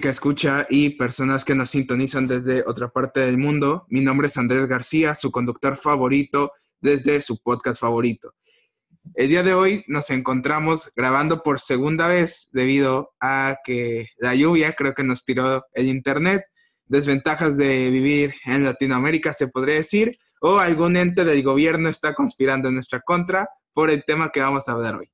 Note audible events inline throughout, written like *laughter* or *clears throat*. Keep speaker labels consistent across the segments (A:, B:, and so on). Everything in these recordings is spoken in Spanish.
A: única escucha y personas que nos sintonizan desde otra parte del mundo. Mi nombre es Andrés García, su conductor favorito desde su podcast favorito. El día de hoy nos encontramos grabando por segunda vez debido a que la lluvia creo que nos tiró el internet, desventajas de vivir en Latinoamérica se podría decir, o algún ente del gobierno está conspirando en nuestra contra por el tema que vamos a hablar hoy.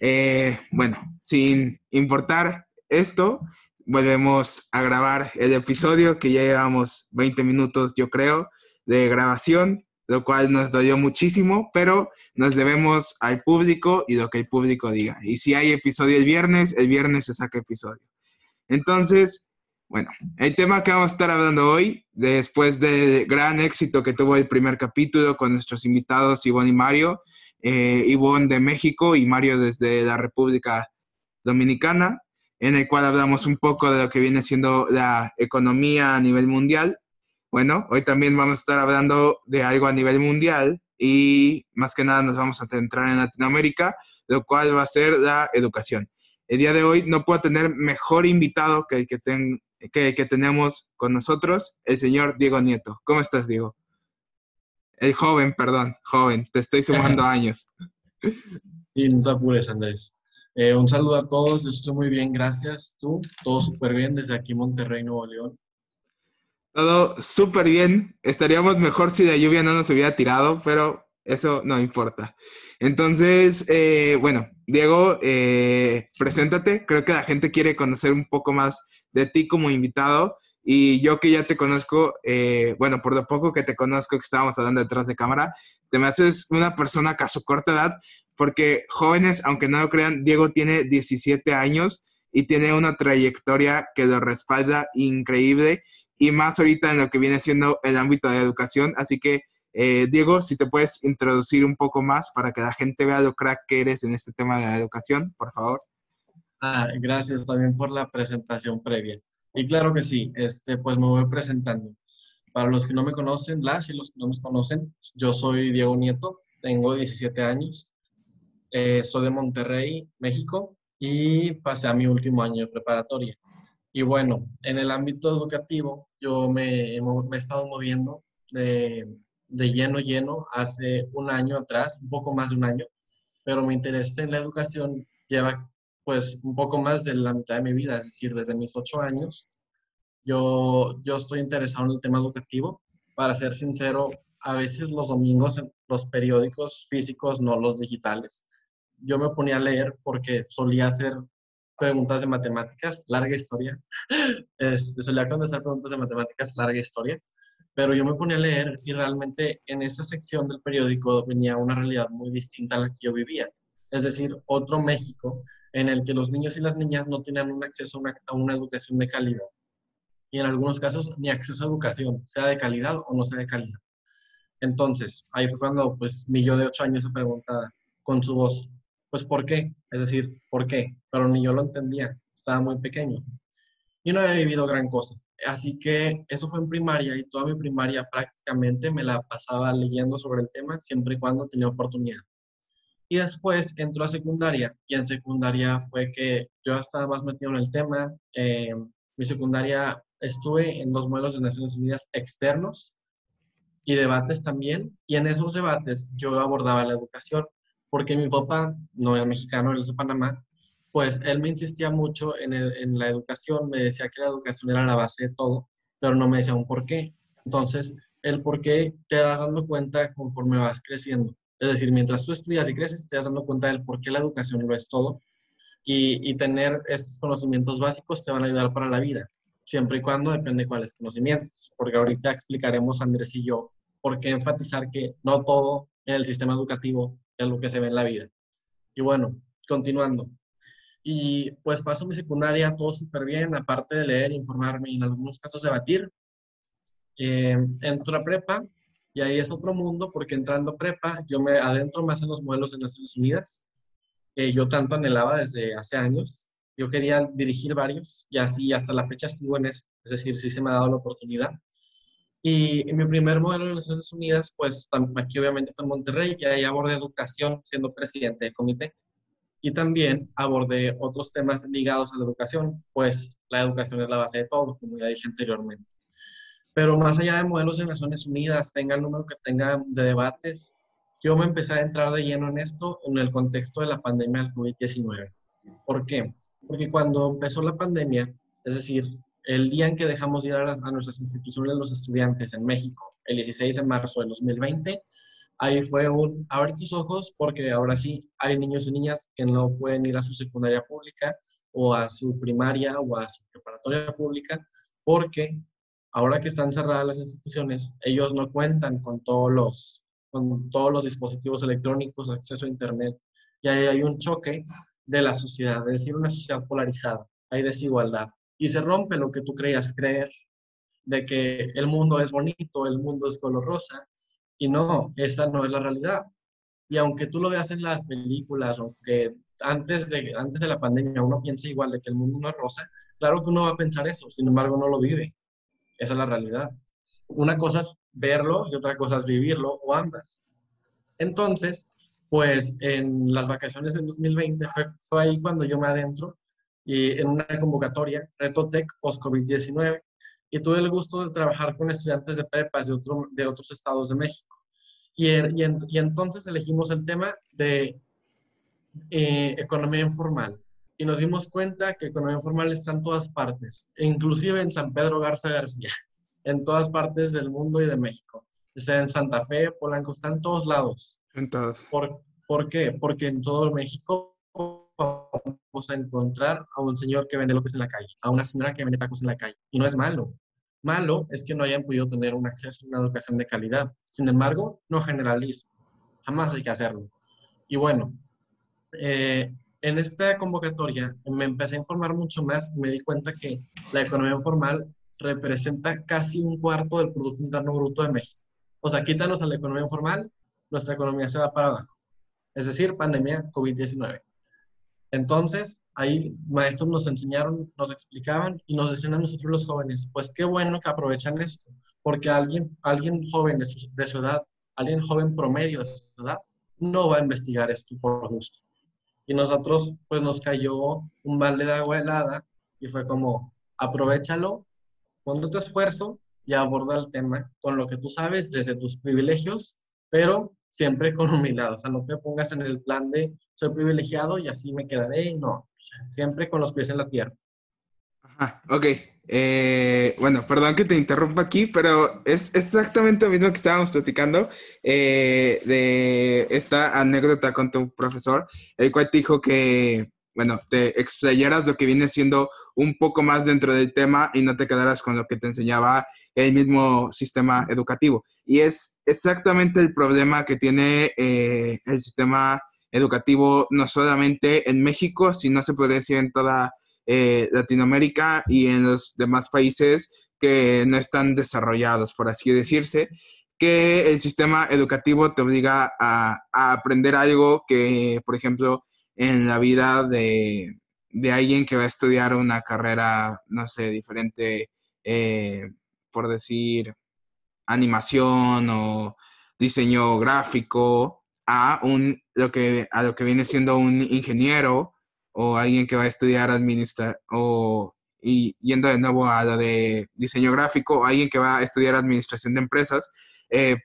A: Eh, bueno, sin importar esto, volvemos a grabar el episodio que ya llevamos 20 minutos, yo creo, de grabación, lo cual nos dolió muchísimo, pero nos debemos al público y lo que el público diga. Y si hay episodio el viernes, el viernes se saca episodio. Entonces, bueno, el tema que vamos a estar hablando hoy, después del gran éxito que tuvo el primer capítulo con nuestros invitados Ivonne y Mario, eh, Ivonne de México y Mario desde la República Dominicana, en el cual hablamos un poco de lo que viene siendo la economía a nivel mundial. Bueno, hoy también vamos a estar hablando de algo a nivel mundial y más que nada nos vamos a centrar en Latinoamérica, lo cual va a ser la educación. El día de hoy no puedo tener mejor invitado que el que, que, que tenemos con nosotros, el señor Diego Nieto. ¿Cómo estás, Diego? El joven, perdón, joven, te estoy sumando *laughs* años.
B: Sí, no te apures, Andrés. Eh, un saludo a todos, estoy muy bien, gracias. Tú, todo súper bien desde aquí, Monterrey, Nuevo León.
A: Todo súper bien. Estaríamos mejor si la lluvia no nos hubiera tirado, pero eso no importa. Entonces, eh, bueno, Diego, eh, preséntate. Creo que la gente quiere conocer un poco más de ti como invitado. Y yo que ya te conozco, eh, bueno, por lo poco que te conozco, que estábamos hablando detrás de cámara, te me haces una persona a su corta edad, porque jóvenes, aunque no lo crean, Diego tiene 17 años y tiene una trayectoria que lo respalda increíble y más ahorita en lo que viene siendo el ámbito de educación. Así que, eh, Diego, si te puedes introducir un poco más para que la gente vea lo crack que eres en este tema de la educación, por favor.
B: Ah, gracias también por la presentación previa. Y claro que sí, este, pues me voy presentando. Para los que no me conocen, las y los que no me conocen, yo soy Diego Nieto, tengo 17 años, eh, soy de Monterrey, México, y pasé a mi último año de preparatoria. Y bueno, en el ámbito educativo, yo me, he estado moviendo de, de lleno, lleno, hace un año atrás, un poco más de un año, pero mi interés en la educación lleva pues un poco más de la mitad de mi vida, es decir, desde mis ocho años, yo, yo estoy interesado en el tema educativo. Para ser sincero, a veces los domingos los periódicos físicos, no los digitales, yo me ponía a leer porque solía hacer preguntas de matemáticas, larga historia. *laughs* Este, solía contestar preguntas de matemáticas, larga historia. Pero yo me ponía a leer y realmente en esa sección del periódico venía una realidad muy distinta a la que yo vivía. Es decir, otro México en el que los niños y las niñas no tenían un acceso a una, educación de calidad. Y en algunos casos ni acceso a educación, sea de calidad o no sea de calidad. Entonces, ahí fue cuando pues mi yo de ocho años se pregunta con su voz, pues ¿por qué? Es decir, ¿por qué? Pero ni yo lo entendía, estaba muy pequeño. Y no había vivido gran cosa. Así que eso fue en primaria y toda mi primaria prácticamente me la pasaba leyendo sobre el tema siempre y cuando tenía oportunidad. Y después entró a secundaria y en secundaria fue que yo estaba más metido en el tema. Eh, mi secundaria estuve en dos modelos de Naciones Unidas externos y debates también. Y en esos debates yo abordaba la educación porque mi papá, no es mexicano, él es de Panamá, pues él me insistía mucho en, en la educación, me decía que la educación era la base de todo, pero no me decía un por qué. Entonces, el por qué te das dando cuenta conforme vas creciendo. Es decir, mientras tú estudias y creces, te das dando cuenta del por qué la educación lo es todo. Y, y, tener estos conocimientos básicos te van a ayudar para la vida, siempre y cuando depende de cuáles conocimientos. Porque ahorita explicaremos, Andrés y yo, por qué enfatizar que no todo en el sistema educativo es lo que se ve en la vida. Y bueno, continuando. Y pues paso mi secundaria todo súper bien, aparte de leer, informarme y en algunos casos debatir. Eh, entro a prepa y ahí es otro mundo porque entrando prepa, yo me adentro más en los modelos de Naciones Unidas. Eh, yo tanto anhelaba desde hace años. Yo quería dirigir varios y así hasta la fecha sigo en eso. Es decir, sí se me ha dado la oportunidad. Y, mi primer modelo de Naciones Unidas, pues aquí obviamente fue en Monterrey y ahí abordé educación siendo presidente del comité. y también abordé otros temas ligados a la educación, pues la educación es la base de todo, como ya dije anteriormente. Pero más allá de modelos de Naciones Unidas, tenga el número que tenga de debates, yo me empecé a entrar de lleno en esto en el contexto de la pandemia del COVID-19. ¿Por qué? Porque cuando empezó la pandemia, es decir, el día en que dejamos de ir a, nuestras instituciones los estudiantes en México, el 16 de marzo del 2020, ahí fue un abre tus ojos porque ahora sí hay niños y niñas que no pueden ir a su secundaria pública o a su primaria o a su preparatoria pública porque ahora que están cerradas las instituciones, ellos no cuentan con todos los, con todos los dispositivos electrónicos, acceso a Internet. Y ahí hay un choque de la sociedad, es decir, una sociedad polarizada, hay desigualdad. Y se rompe lo que tú creías creer, de que el mundo es bonito, el mundo es color rosa, y no, esa no es la realidad. Y aunque tú lo veas en las películas, aunque antes de, antes de la pandemia uno piense igual de que el mundo no es rosa, claro que uno va a pensar eso, sin embargo no lo vive. Esa es la realidad. Una cosa es verlo y otra cosa es vivirlo, o ambas. Entonces, pues en las vacaciones del 2020 fue, fue ahí cuando yo me adentro y en una convocatoria, Reto Tech Post-COVID-19, y tuve el gusto de trabajar con estudiantes de prepas de, otro, de otros estados de México. Y, y, y entonces elegimos el tema de eh, economía informal. Y nos dimos cuenta que economía informal está en todas partes, inclusive en San Pedro Garza García, *laughs* en todas partes del mundo y de México. Está en Santa Fe, Polanco, está en todos lados.
A: En todos.
B: ¿Por, ¿Por qué? Porque en todo México vamos a encontrar a un señor que vende lotes en la calle, a una señora que vende tacos en la calle. Y no es malo. Malo es que no hayan podido tener un acceso a una educación de calidad. Sin embargo, no generalizo. Jamás hay que hacerlo. Y bueno, eh, en esta convocatoria me empecé a informar mucho más y me di cuenta que la economía informal representa casi un cuarto del Producto Interno Bruto de México. O sea, quítanos a la economía informal, nuestra economía se va para abajo. Es decir, pandemia COVID-19. Entonces, ahí maestros nos enseñaron, nos explicaban y nos decían a nosotros los jóvenes, pues qué bueno que aprovechan esto, porque alguien, alguien joven de su, de su edad, alguien joven promedio de su edad, no va a investigar esto por gusto. Y nosotros, pues nos cayó un balde de agua helada y fue como, aprovechalo, pon tu esfuerzo y aborda el tema con lo que tú sabes desde tus privilegios, pero siempre con *laughs* humildad. O sea, no te pongas en el plan de soy privilegiado y así me quedaré. No, siempre con los pies en la tierra.
A: Ajá, ok. Eh, bueno, perdón que te interrumpa aquí, pero es exactamente lo mismo que estábamos platicando eh, de esta anécdota con tu profesor, el cual te dijo que, bueno, te explayaras lo que viene siendo un poco más dentro del tema y no te quedaras con lo que te enseñaba el mismo sistema educativo. Y es exactamente el problema que tiene eh, el sistema educativo, no solamente en México, sino se podría decir en toda eh, Latinoamérica y en los demás países que no están desarrollados, por así decirse, que el sistema educativo te obliga a, aprender algo que, por ejemplo, en la vida de, alguien que va a estudiar una carrera, no sé, diferente, eh, por decir, animación o diseño gráfico, a, un, lo que, a lo que viene siendo un ingeniero o alguien que va a estudiar administrar o y yendo de nuevo a lo de diseño gráfico, alguien que va a estudiar administración de empresas, eh,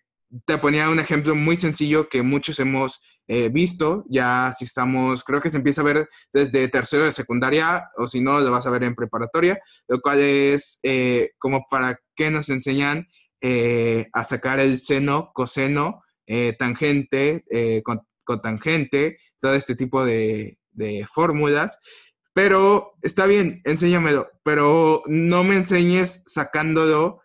A: te ponía un ejemplo muy sencillo que muchos hemos eh, visto, ya si estamos, creo que se empieza a ver desde tercero de secundaria, o si no, lo vas a ver en preparatoria, lo cual es eh, como para qué nos enseñan a sacar el seno, coseno, tangente, cotangente, todo este tipo de, de fórmulas, pero está bien, enséñamelo, pero no me enseñes sacándolo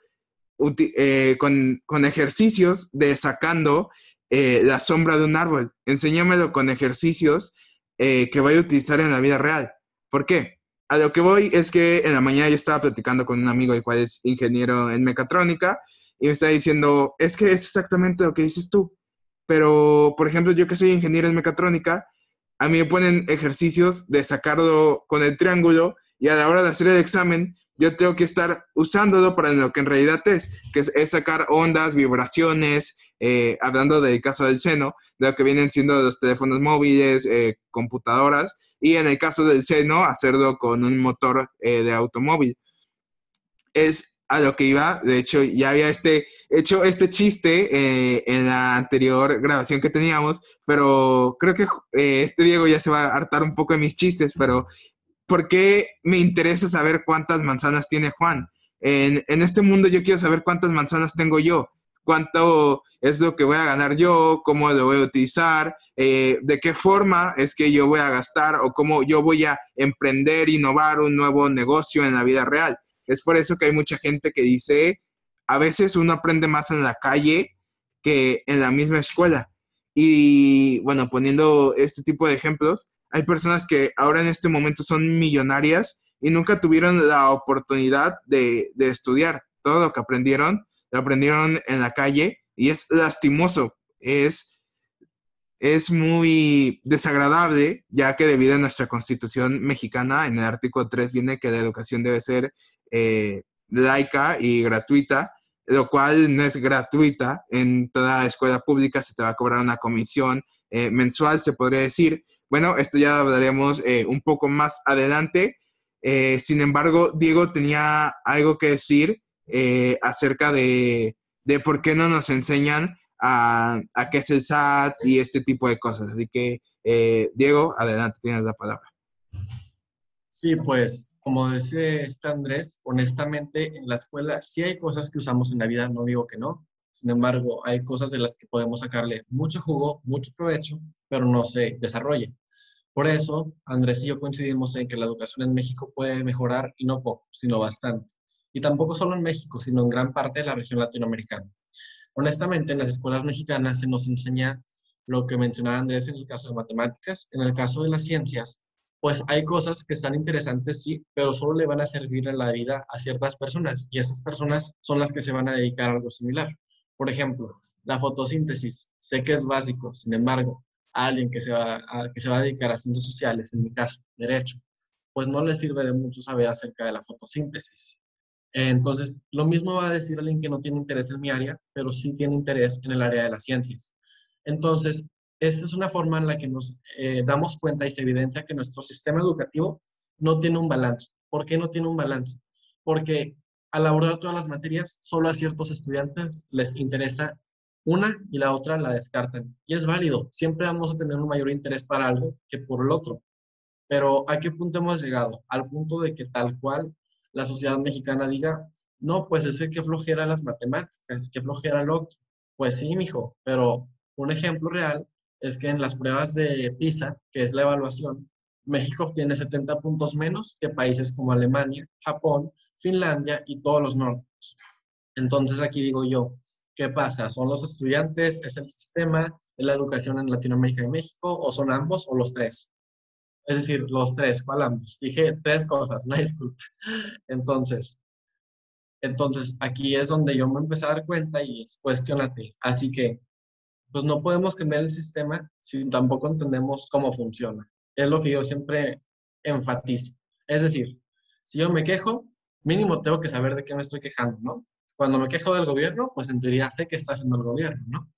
A: eh, con, ejercicios de sacando eh, la sombra de un árbol. Enséñamelo con ejercicios eh, que voy a utilizar en la vida real. ¿Por qué? A lo que voy es que en la mañana yo estaba platicando con un amigo el cual es ingeniero en mecatrónica y me está diciendo, es que es exactamente lo que dices tú. Pero, por ejemplo, yo que soy ingeniero en mecatrónica, a mí me ponen ejercicios de sacarlo con el triángulo y a la hora de hacer el examen yo tengo que estar usándolo para lo que en realidad es, que es, sacar ondas, vibraciones, eh, hablando del caso del seno, de lo que vienen siendo los teléfonos móviles, eh, computadoras, y en el caso del seno, hacerlo con un motor de automóvil. Es a lo que iba, de hecho, ya había este, hecho este chiste en la anterior grabación que teníamos, pero creo que este Diego ya se va a hartar un poco de mis chistes, pero ¿por qué me interesa saber cuántas manzanas tiene Juan? En, este mundo yo quiero saber cuántas manzanas tengo yo, cuánto es lo que voy a ganar yo, cómo lo voy a utilizar, eh, de qué forma es que yo voy a gastar o cómo yo voy a emprender, innovar un nuevo negocio en la vida real. Es por eso que hay mucha gente que dice, a veces uno aprende más en la calle que en la misma escuela. Y bueno, poniendo este tipo de ejemplos, hay personas que ahora en este momento son millonarias y nunca tuvieron la oportunidad de, estudiar. Todo lo que aprendieron, lo aprendieron en la calle y es lastimoso, es, es muy desagradable, ya que debido a nuestra constitución mexicana, en el artículo 3 viene que la educación debe ser eh, laica y gratuita, lo cual no es gratuita. En toda escuela pública se te va a cobrar una comisión eh, mensual, se podría decir. Bueno, esto ya hablaremos eh, un poco más adelante. Eh, sin embargo, Diego tenía algo que decir acerca de, por qué no nos enseñan a, a, qué es el SAT y este tipo de cosas. Así que, Diego, adelante, tienes la palabra.
B: Sí, pues como dice este Andrés, honestamente en la escuela sí hay cosas que usamos en la vida, no digo que no, sin embargo, hay cosas de las que podemos sacarle mucho jugo, mucho provecho, pero no se desarrolla. Por eso, Andrés y yo coincidimos en que la educación en México puede mejorar y no poco, sino bastante. Y tampoco solo en México, sino en gran parte de la región latinoamericana. Honestamente, en las escuelas mexicanas se nos enseña lo que mencionaba Andrés en el caso de matemáticas. En el caso de las ciencias, pues hay cosas que están interesantes, sí, pero solo le van a servir en la vida a ciertas personas y esas personas son las que se van a dedicar a algo similar. Por ejemplo, la fotosíntesis, sé que es básico, sin embargo, a alguien que se, va a, que se va a dedicar a ciencias sociales, en mi caso, derecho, pues no le sirve de mucho saber acerca de la fotosíntesis. Entonces, lo mismo va a decir alguien que no tiene interés en mi área, pero sí tiene interés en el área de las ciencias. Entonces, esta es una forma en la que nos eh, damos cuenta y se evidencia que nuestro sistema educativo no tiene un balance. ¿Por qué no tiene un balance? Porque al abordar todas las materias, solo a ciertos estudiantes les interesa una y la otra la descartan. Y es válido, siempre vamos a tener un mayor interés para algo que por el otro. Pero ¿a qué punto hemos llegado? Al punto de que tal cual la sociedad mexicana diga, no, pues es que flojera las matemáticas, que flojera lo otro. Pues sí, mijo, pero un ejemplo real es que en las pruebas de PISA, que es la evaluación, México obtiene 70 puntos menos que países como Alemania, Japón, Finlandia y todos los nórdicos. Entonces aquí digo yo, ¿qué pasa? ¿Son los estudiantes? ¿Es el sistema? ¿Es la educación en Latinoamérica y México? ¿O son ambos o los tres? Es decir, los tres, ¿cuál ambos? Dije tres cosas, no *laughs* disculpa. Entonces, entonces aquí es donde yo me empecé a dar cuenta y es cuestionate. Así que, pues no podemos cambiar el sistema si tampoco entendemos cómo funciona. Es lo que yo siempre enfatizo. Es decir, si yo me quejo, mínimo tengo que saber de qué me estoy quejando, ¿no? Cuando me quejo del gobierno, pues en teoría sé que está haciendo el gobierno, ¿no?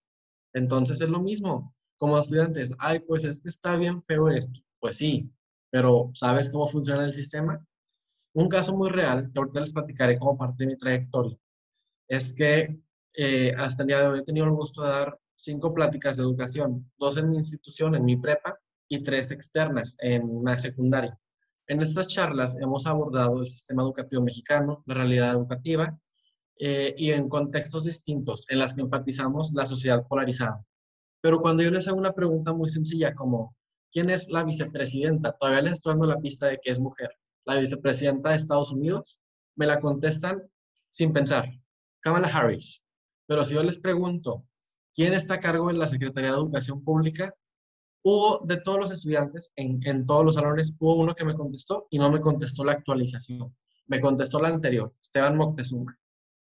B: Entonces es lo mismo. Como estudiantes, ay, pues es que está bien feo esto. Pues sí, pero ¿sabes cómo funciona el sistema? Un caso muy real, que ahorita les platicaré como parte de mi trayectoria, es que eh, hasta el día de hoy he tenido el gusto de dar cinco pláticas de educación, dos en mi institución, en mi prepa, y tres externas en una secundaria. En estas charlas hemos abordado el sistema educativo mexicano, la realidad educativa eh, y en contextos distintos en las que enfatizamos la sociedad polarizada. Pero cuando yo les hago una pregunta muy sencilla como, ¿quién es la vicepresidenta? Todavía les estoy dando la pista de que es mujer. La vicepresidenta de Estados Unidos, me la contestan sin pensar, Kamala Harris. Pero si yo les pregunto, ¿quién está a cargo de la Secretaría de Educación Pública? hubo de todos los estudiantes, en, en, todos los salones, hubo uno que me contestó y no me contestó la actualización. Me contestó la anterior, Esteban Moctezuma.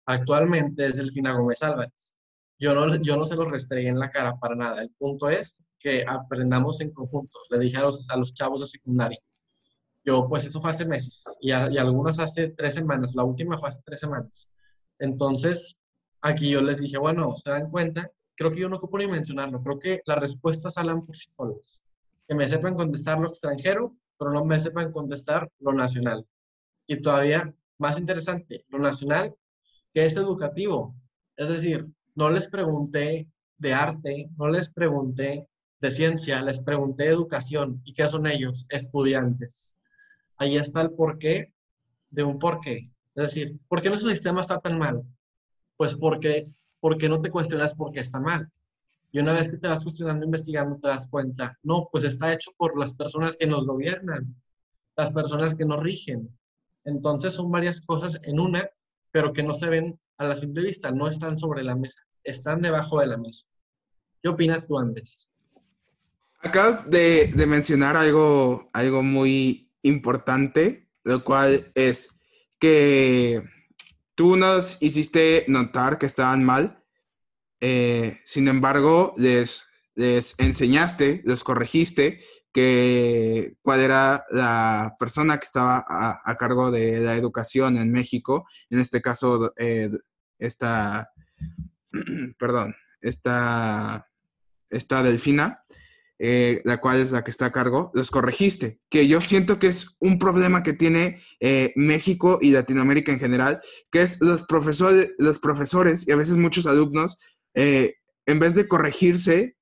B: Actualmente es Delfina Gómez Álvarez. Yo no, yo no se lo restregué en la cara para nada. El punto es que aprendamos en conjunto. Le dije a los, a los chavos de secundaria. Yo, pues eso fue hace meses y, y algunos hace tres semanas. La última fue hace tres semanas. Entonces, aquí yo les dije, bueno, se dan cuenta creo que yo no ocupo ni mencionarlo. Creo que las respuestas salen por sí solas. Que me sepan contestar lo extranjero, pero no me sepan contestar lo nacional. Y todavía más interesante, lo nacional, que es educativo. Es decir, no les pregunté de arte, no les pregunté de ciencia, les pregunté de educación. ¿Y qué son ellos? Estudiantes. Ahí está el porqué de un porqué. Es decir, ¿por qué nuestro sistema está tan mal? Pues porque, porque no te cuestionas por qué está mal. Y una vez que te vas cuestionando, investigando, te das cuenta, no, pues está hecho por las personas que nos gobiernan, las personas que nos rigen. Entonces son varias cosas en una, pero que no se ven a la simple vista, no están sobre la mesa, están debajo de la mesa. ¿Qué opinas tú, Andrés?
A: Acabas de, mencionar algo, algo muy importante, lo cual es que tú nos hiciste notar que estaban mal, eh, sin embargo, les, les enseñaste, les corregiste que cuál era la persona que estaba a, cargo de la educación en México, en este caso, eh, esta, *clears throat* perdón, esta, esta Delfina, eh, la cual es la que está a cargo, los corregiste, que yo siento que es un problema que tiene eh, México y Latinoamérica en general, que es los profesores, los profesores y a veces muchos alumnos, en vez de corregirse,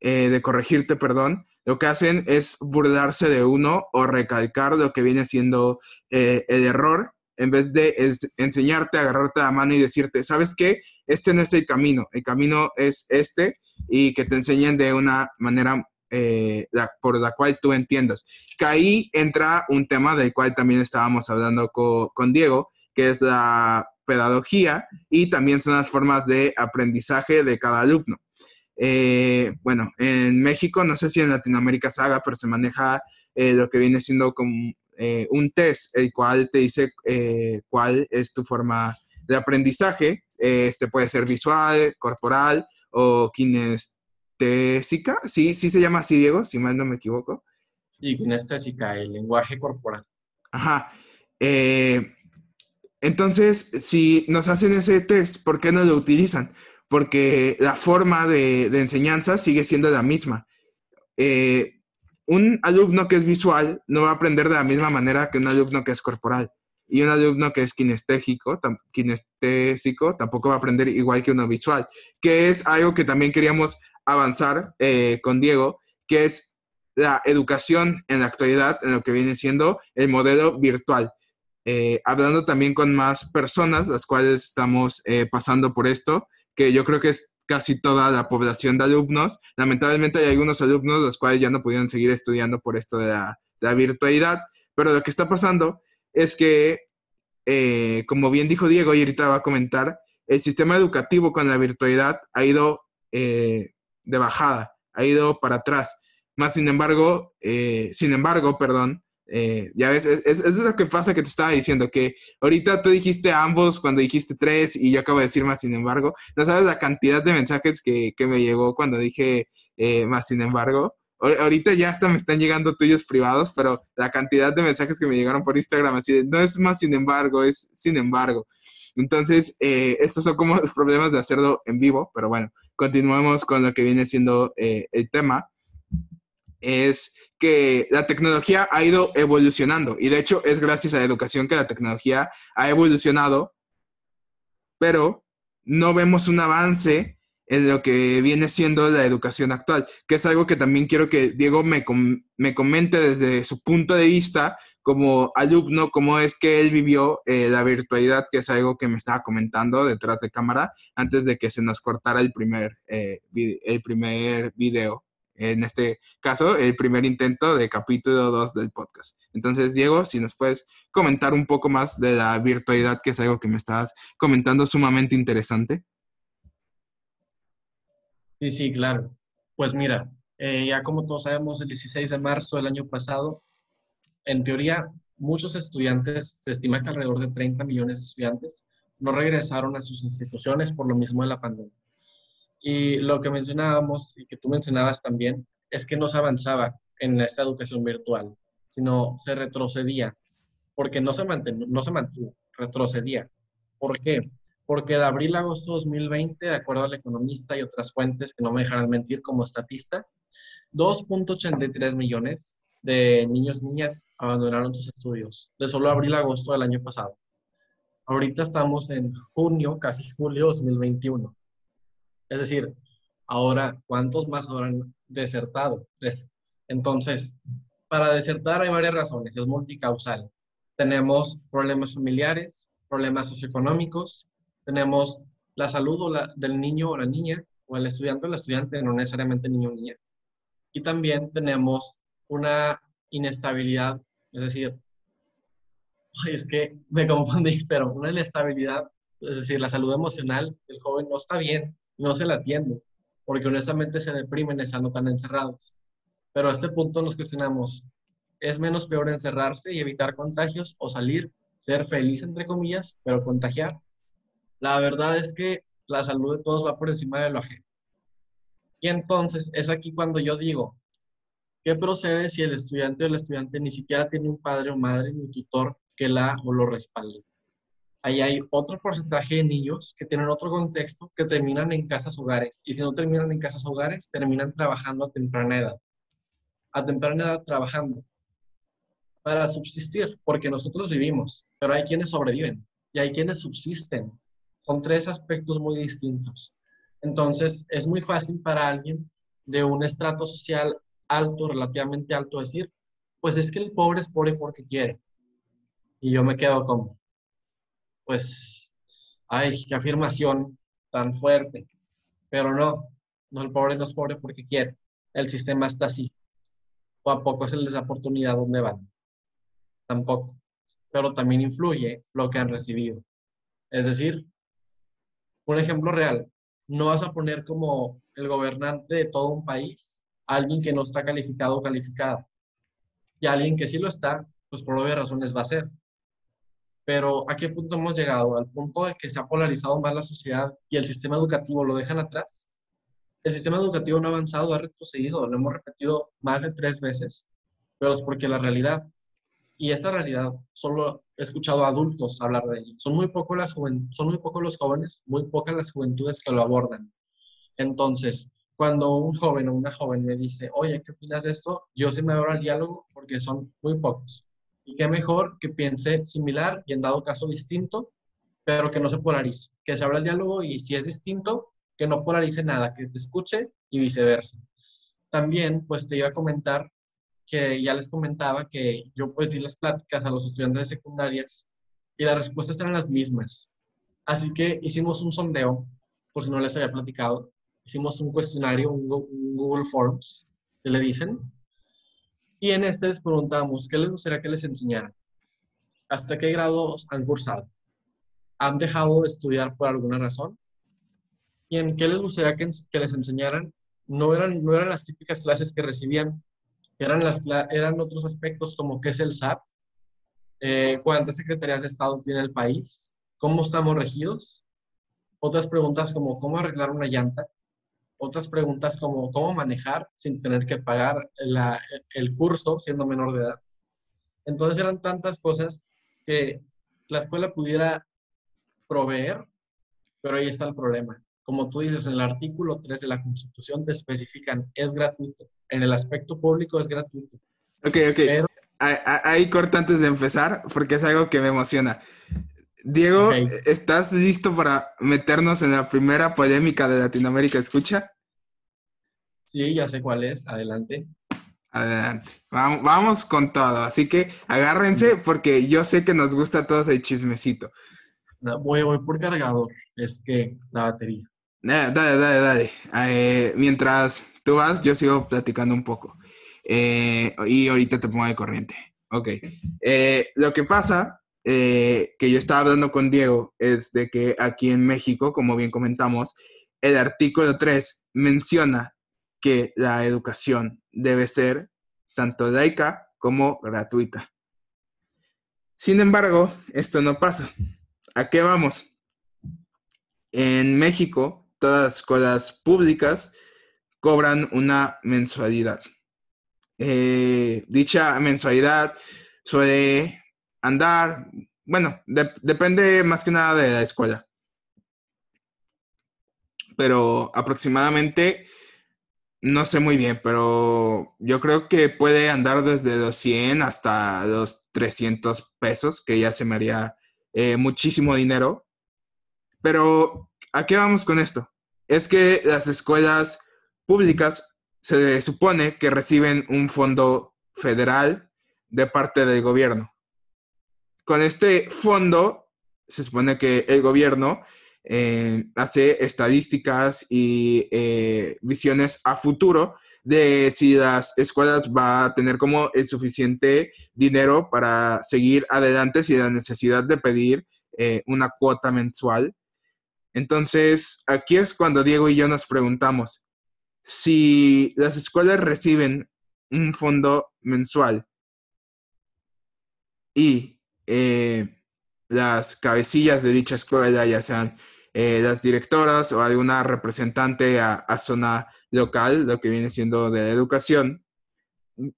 A: de corregirte, perdón, lo que hacen es burlarse de uno o recalcar lo que viene siendo el error en vez de enseñarte, agarrarte la mano y decirte, ¿sabes qué? Este no es el camino, el camino es este y que te enseñen de una manera eh, por la cual tú entiendas. Que ahí entra un tema del cual también estábamos hablando con, Diego, que es la pedagogía y también son las formas de aprendizaje de cada alumno. Eh, bueno, en México, no sé si en Latinoamérica se haga, pero se maneja eh, lo que viene siendo como un test, el cual te dice cuál es tu forma de aprendizaje. este puede ser visual, corporal o kinestésica, sí, sí se llama así, Diego, si mal no me equivoco.
B: Sí, kinestésica, el lenguaje corporal.
A: Ajá. Eh, entonces, si nos hacen ese test, ¿por qué no lo utilizan? Porque la forma de, enseñanza sigue siendo la misma. Eh, un alumno que es visual no va a aprender de la misma manera que un alumno que es corporal. Y un alumno que es kinestésico, kinestésico tampoco va a aprender igual que uno visual, que es algo que también queríamos avanzar eh, con Diego, que es la educación en la actualidad, en lo que viene siendo el modelo virtual. Eh, hablando también con más personas, las cuales estamos eh, pasando por esto, que yo creo que es casi toda la población de alumnos. Lamentablemente hay algunos alumnos los cuales ya no pudieron seguir estudiando por esto de la, virtualidad, pero lo que está pasando es que, como bien dijo Diego y ahorita va a comentar, el sistema educativo con la virtualidad ha ido de bajada, ha ido para atrás. Más sin embargo, eh, sin embargo, perdón, eh, ya ves, es, es, lo que pasa que te estaba diciendo, que ahorita tú dijiste ambos cuando dijiste tres y yo acabo de decir más sin embargo. No sabes la cantidad de mensajes que, que me llegó cuando dije eh, más sin embargo. Ahorita ya hasta me están llegando tuyos privados, pero la cantidad de mensajes que me llegaron por Instagram, así de, no es más sin embargo, es sin embargo. Entonces, eh, estos son como los problemas de hacerlo en vivo, pero bueno, continuamos con lo que viene siendo eh, el tema. Es que la tecnología ha ido evolucionando y de hecho es gracias a la educación que la tecnología ha evolucionado, pero no vemos un avance en lo que viene siendo la educación actual, que es algo que también quiero que Diego me, me comente desde su punto de vista como alumno, cómo es que él vivió eh, la virtualidad, que es algo que me estaba comentando detrás de cámara antes de que se nos cortara el primer, eh, el primer video. En este caso, el primer intento de capítulo 2 del podcast. Entonces, Diego, si nos puedes comentar un poco más de la virtualidad, que es algo que me estabas comentando sumamente interesante.
B: Sí, sí, claro. Pues mira, eh, ya como todos sabemos, el 16 de marzo del año pasado, en teoría, muchos estudiantes, se estima que alrededor de 30 millones de estudiantes no regresaron a sus instituciones por lo mismo de la pandemia. Y lo que mencionábamos y que tú mencionabas también es que no se avanzaba en esta educación virtual, sino se retrocedía, porque no se, mantuvo, no se mantuvo, retrocedía. ¿Por qué? porque de abril a agosto de 2020, de acuerdo al economista y otras fuentes que no me dejarán mentir como estatista, 2.83 millones de niños y niñas abandonaron sus estudios de solo abril a agosto del año pasado. Ahorita estamos en junio, casi julio 2021. Es decir, ahora, ¿cuántos más habrán desertado? Entonces, para desertar hay varias razones, es multicausal. Tenemos problemas familiares, problemas socioeconómicos, tenemos la salud del niño o la niña, o el estudiante o la estudiante, no necesariamente niño o niña. Y también tenemos una inestabilidad, es decir, es que me confundí, *laughs* pero una inestabilidad, es decir, la salud emocional del joven no está bien, no se la atiende, porque honestamente se deprimen estando tan encerrados. Pero a este punto nos cuestionamos, ¿es menos peor encerrarse y evitar contagios o salir, ser feliz, entre comillas, pero contagiar? La verdad es que la salud de todos va por encima de lo ajeno. Y entonces es aquí cuando yo digo, ¿qué procede si el estudiante o el estudiante ni siquiera tiene un padre o madre ni tutor que la o lo respalde? Ahí hay otro porcentaje de niños que tienen otro contexto que terminan en casas hogares. Y si no terminan en casas hogares, terminan trabajando a temprana edad a temprana edad trabajando para subsistir, porque nosotros vivimos, pero hay quienes sobreviven y hay quienes subsisten. Son tres aspectos muy distintos. Entonces, es muy fácil para alguien de un estrato social alto, relativamente alto, decir, pues es que el pobre es pobre porque quiere. Y yo me quedo como, pues, ay, qué afirmación tan fuerte. Pero no, no, el pobre no es pobre porque quiere. El sistema está así o a poco se les da oportunidad donde van. Tampoco. Pero también influye lo que han recibido. Es decir, un ejemplo real, no vas a poner como el gobernante de todo un país a alguien que no está calificado o calificada. Y a alguien que sí lo está, pues por obvias razones va a ser. Pero ¿a qué punto hemos llegado? Al punto de que se ha polarizado más la sociedad y el sistema educativo lo dejan atrás el sistema educativo no ha avanzado, ha retrocedido, lo hemos repetido más de tres veces, pero es porque la realidad, y esta realidad solo he escuchado a adultos hablar de ella, son muy, pocos las son muy pocos los jóvenes, muy pocas las juventudes que lo abordan. Entonces, cuando un joven o una joven me dice, oye, ¿qué opinas de esto? Yo sí me abro al diálogo porque son muy pocos. Y qué mejor que piense similar y en dado caso distinto, pero que no se polarice, que se abra el diálogo y si es distinto, que no polarice nada, que te escuche y viceversa. También, pues te iba a comentar que ya les comentaba que yo pues di las pláticas a los estudiantes de secundarias y las respuestas eran las mismas. Así que hicimos un sondeo, por si no les había platicado, hicimos un cuestionario, un Google Forms, se le dicen, y en este les preguntamos, ¿qué les gustaría que les enseñaran? ¿Hasta qué grados han cursado? ¿Han dejado de estudiar por alguna razón? y en qué les gustaría que, les enseñaran, no eran, no eran las típicas clases que recibían, eran, las, eran otros aspectos como qué es el SAT, eh, cuántas secretarías de Estado tiene el país, cómo estamos regidos, otras preguntas como cómo arreglar una llanta, otras preguntas como cómo manejar sin tener que pagar el curso siendo menor de edad. Entonces eran tantas cosas que la escuela pudiera proveer, pero ahí está el problema como tú dices, en el artículo 3 de la Constitución te especifican, es gratuito. En el aspecto público es gratuito.
A: Ok, ok. Ahí corta antes de empezar, porque es algo que me emociona. Diego, ¿estás listo para meternos en la primera polémica de Latinoamérica Escucha?
B: Sí, ya sé cuál es. Adelante.
A: Adelante. Vamos, vamos con todo. Así que agárrense porque yo sé que nos gusta a todos el chismecito.
B: voy, voy por cargador. Es que la batería.
A: Dale, dale, dale. Eh, mientras tú vas, yo sigo platicando un poco. Eh, y ahorita te pongo de corriente. Ok. Eh, lo que pasa, que yo estaba hablando con Diego, es de que aquí en México, como bien comentamos, el artículo 3 menciona que la educación debe ser tanto laica como gratuita. Sin embargo, esto no pasa. ¿A qué vamos? En México, todas las escuelas públicas cobran una mensualidad. Eh, dicha mensualidad suele andar, bueno, depende más que nada de la escuela, pero aproximadamente no sé muy bien, pero yo creo que puede andar desde los 100 hasta los 300 pesos, que ya se me haría eh, muchísimo dinero. Pero, ¿a qué vamos con esto? Es que las escuelas públicas se supone que reciben un fondo federal de parte del gobierno. Con este fondo, se supone que el gobierno eh, hace estadísticas y eh, visiones a futuro de si las escuelas va a tener como el suficiente dinero para seguir adelante sin la necesidad de pedir eh, una cuota mensual. Entonces, aquí es cuando Diego y yo nos preguntamos, si las escuelas reciben un fondo mensual y las cabecillas de dicha escuela, ya sean eh, las directoras o alguna representante a, zona local, lo que viene siendo de educación,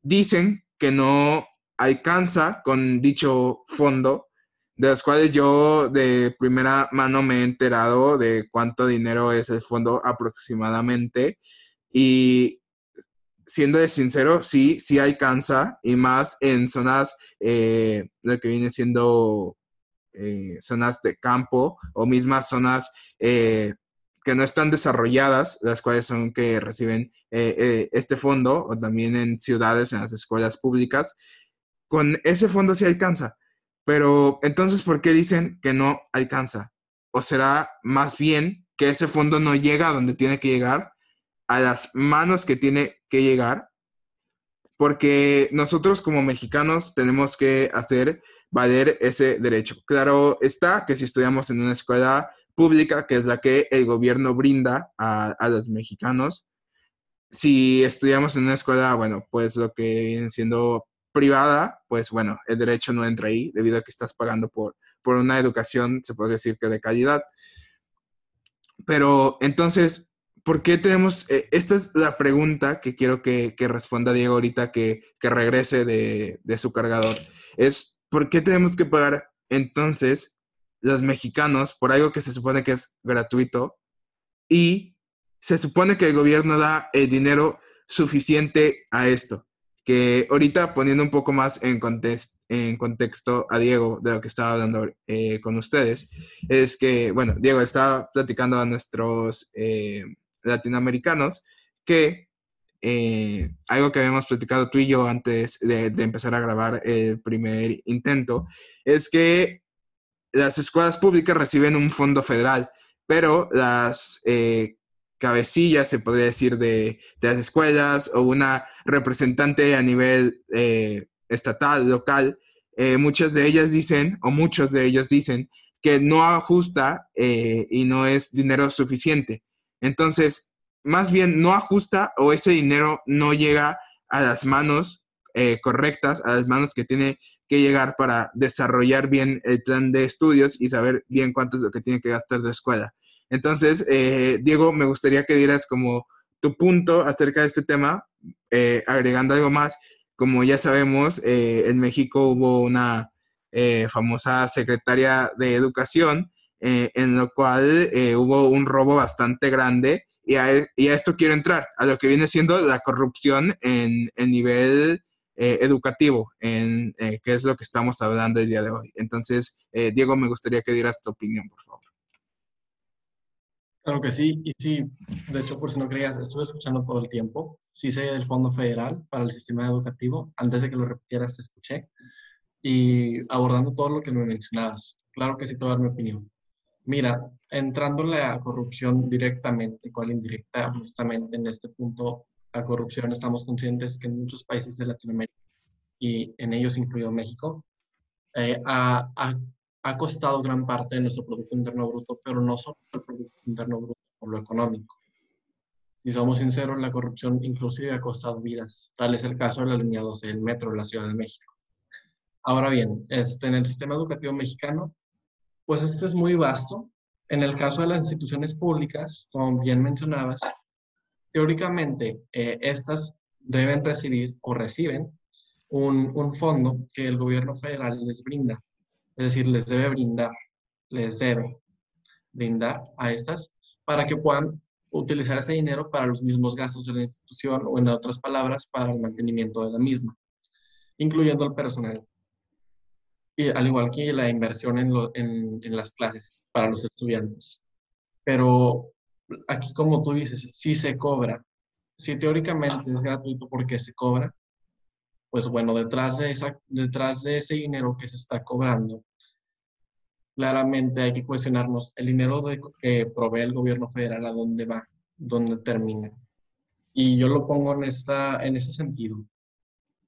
A: dicen que no alcanza con dicho fondo, de los cuales yo de primera mano me he enterado de cuánto dinero es el fondo aproximadamente. Y siendo de sincero, sí, sí alcanza, y más en zonas, eh, lo que viene siendo eh, zonas de campo o mismas zonas eh, que no están desarrolladas, las cuales son que reciben este fondo, o también en ciudades, en las escuelas públicas. Con ese fondo sí alcanza, pero entonces, ¿por qué dicen que no alcanza? ¿O será más bien que ese fondo no llega a donde tiene que llegar, a las manos que tiene que llegar? Porque nosotros como mexicanos tenemos que hacer valer ese derecho. Claro está que si estudiamos en una escuela pública, que es la que el gobierno brinda a, los mexicanos, si estudiamos en una escuela, bueno, pues lo que viene siendo privada, pues bueno, el derecho no entra ahí debido a que estás pagando por, por una educación, se puede decir que de calidad. Pero entonces, ¿por qué tenemos, eh, esta es la pregunta que quiero que, responda Diego ahorita que, regrese de, de, su cargador, es ¿por qué tenemos que pagar entonces los mexicanos por algo que se supone que es gratuito y se supone que el gobierno da el dinero suficiente a esto? Que ahorita poniendo un poco más en, en contexto a Diego de lo que estaba hablando eh, con ustedes, es que, bueno, Diego estaba platicando a nuestros eh, latinoamericanos que eh, algo que habíamos platicado tú y yo antes de, empezar a grabar el primer intento, es que las escuelas públicas reciben un fondo federal, pero las eh, cabecillas, se podría decir, de, las escuelas o una representante a nivel eh, estatal, local, muchas de ellas dicen, o muchos de ellos dicen, que no ajusta y no es dinero suficiente. Entonces, más bien no ajusta o ese dinero no llega a las manos eh, correctas, a las manos que tiene que llegar para desarrollar bien el plan de estudios y saber bien cuánto es lo que tiene que gastar de escuela. Entonces, eh, Diego, me gustaría que dieras como tu punto acerca de este tema, eh, agregando algo más. Como ya sabemos, en México hubo una famosa secretaria de educación en lo cual hubo un robo bastante grande y a, esto quiero entrar, a lo que viene siendo la corrupción en el nivel eh, educativo, en eh, qué es lo que estamos hablando el día de hoy. Entonces, eh, Diego, me gustaría que dieras tu opinión, por favor.
B: Claro que sí, y sí, de hecho, por si no creías, estuve escuchando todo el tiempo. Sí sé del Fondo Federal para el Sistema Educativo, antes de que lo repitieras, te escuché, y abordando todo lo que me mencionabas. Claro que sí, te voy a dar mi opinión. Mira, entrando la corrupción directamente, cual indirecta, honestamente, en este punto, la corrupción, estamos conscientes que en muchos países de Latinoamérica, y en ellos incluido México, eh, ha, ha, costado gran parte de nuestro Producto Interno Bruto, pero no solo el Producto Interno Bruto, por lo económico. Si somos sinceros, la corrupción inclusive ha costado vidas. Tal es el caso de la línea 12 del metro de la Ciudad de México. Ahora bien, este, en el sistema educativo mexicano pues este es muy vasto. En el caso de las instituciones públicas, como bien mencionabas, teóricamente eh, estas deben recibir o reciben un, un, fondo que el gobierno federal les brinda. Es decir, les debe brindar, les debe brindar a estas para que puedan utilizar ese dinero para los mismos gastos de la institución o, en otras palabras, para el mantenimiento de la misma, incluyendo el personal. Al igual que la inversión en, en, las clases para los estudiantes. Pero aquí, como tú dices, si se cobra, si teóricamente es gratuito porque se cobra, pues bueno, detrás de, esa, detrás de ese dinero que se está cobrando, claramente hay que cuestionarnos el dinero que provee el gobierno federal a dónde va, dónde termina. Y yo lo pongo en, esta, en ese sentido.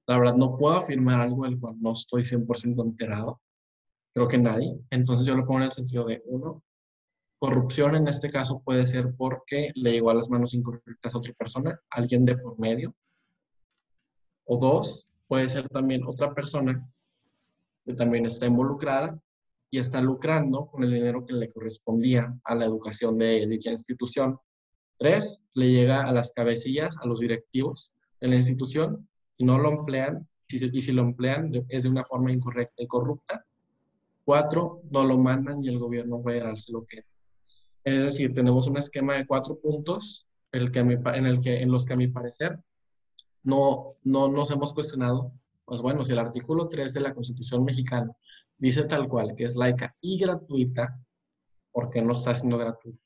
B: La verdad, no puedo afirmar algo del cual no estoy 100% enterado. Creo que nadie. Entonces yo lo pongo en el sentido de, uno, corrupción en este caso puede ser porque le llegó a las manos incorrectas a otra persona, alguien de por medio. O dos, puede ser también otra persona que también está involucrada y está lucrando con el dinero que le correspondía a la educación de dicha institución. Tres, le llega a las cabecillas, a los directivos de la institución no lo emplean, y si lo emplean es de una forma incorrecta y corrupta. Cuatro, no lo mandan y el gobierno federal se lo queda. Es decir, tenemos un esquema de cuatro puntos el que en, el que, en los que a mi parecer no, no nos hemos cuestionado, pues bueno, si el artículo 3 de la Constitución mexicana dice tal cual, que es laica y gratuita, ¿por qué no está siendo gratuita?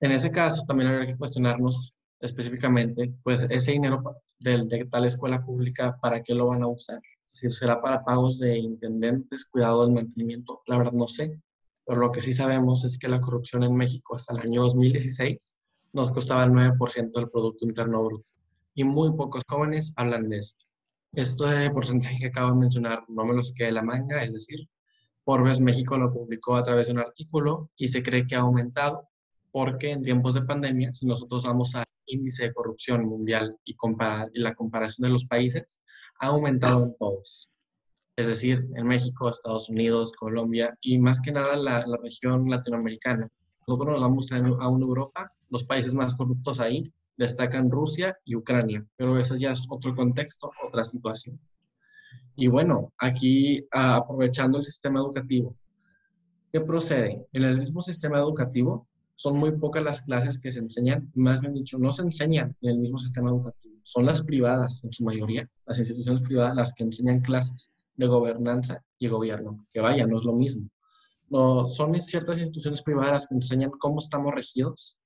B: En ese caso, también habría que cuestionarnos específicamente, pues ese dinero de, de, tal escuela pública, ¿para qué lo van a usar? Decir, ¿será para pagos de intendentes, cuidado del mantenimiento? La verdad no sé, pero lo que sí sabemos es que la corrupción en México hasta el año 2016 nos costaba el 9% del Producto Interno Bruto y muy pocos jóvenes hablan de esto. Este porcentaje que acabo de mencionar no me los quede de la manga, es decir, Forbes México lo publicó a través de un artículo y se cree que ha aumentado porque en tiempos de pandemia, si nosotros vamos al índice de corrupción mundial y, y la comparación de los países, ha aumentado en todos. Es decir, en México, Estados Unidos, Colombia y más que nada la, la región latinoamericana. Nosotros nos vamos a, a una Europa, los países más corruptos ahí destacan Rusia y Ucrania, pero ese ya es otro contexto, otra situación. Y bueno, aquí ah, aprovechando el sistema educativo, ¿qué procede? En el mismo sistema educativo son muy pocas las clases que se enseñan, más bien dicho, no se enseñan en el mismo sistema educativo, son las privadas en su mayoría, las instituciones privadas las que enseñan clases de gobernanza y gobierno, que vaya, no es lo mismo. No, son ciertas instituciones privadas que enseñan cómo estamos regidos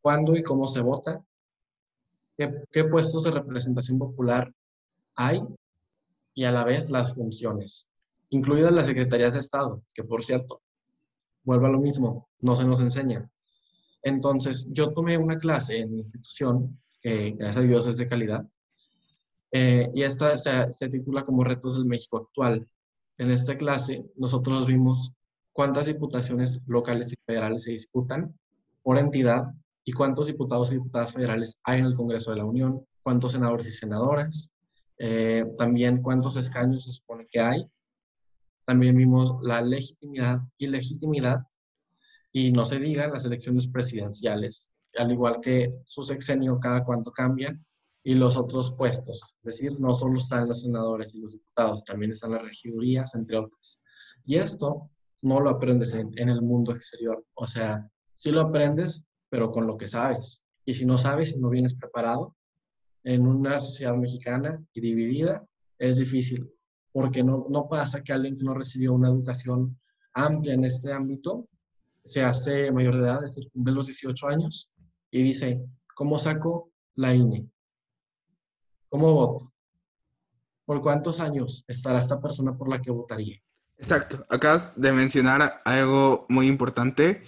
B: cuándo y cómo se vota, qué, puestos de representación popular hay y a la vez las funciones, incluidas las secretarías de Estado, que por cierto, vuelvo a lo mismo, no se nos enseña. Entonces, yo tomé una clase en mi institución, que gracias a Dios es de calidad, eh, y esta se, se, titula como Retos del México Actual. En esta clase, nosotros vimos cuántas diputaciones locales y federales se disputan por entidad y cuántos diputados y diputadas federales hay en el Congreso de la Unión, cuántos senadores y senadoras, eh, también cuántos escaños se supone que hay. También vimos la legitimidad y legitimidad, y no se diga las elecciones presidenciales, al igual que su sexenio cada cuánto cambian, y los otros puestos. Es decir, no solo están los senadores y los diputados, también están las regidurías, entre otros. Y esto no lo aprendes en, en el mundo exterior. O sea, si lo aprendes, pero con lo que sabes. Y si no sabes, si no vienes preparado, en una sociedad mexicana y dividida, es difícil, porque no, no pasa que alguien que no recibió una educación amplia en este ámbito se hace mayor de edad, es decir, cumple los 18 años y dice, ¿cómo saco la INE? ¿Cómo voto? ¿Por cuántos años estará esta persona por la que votaría?
A: Exacto. Acabas de mencionar algo muy importante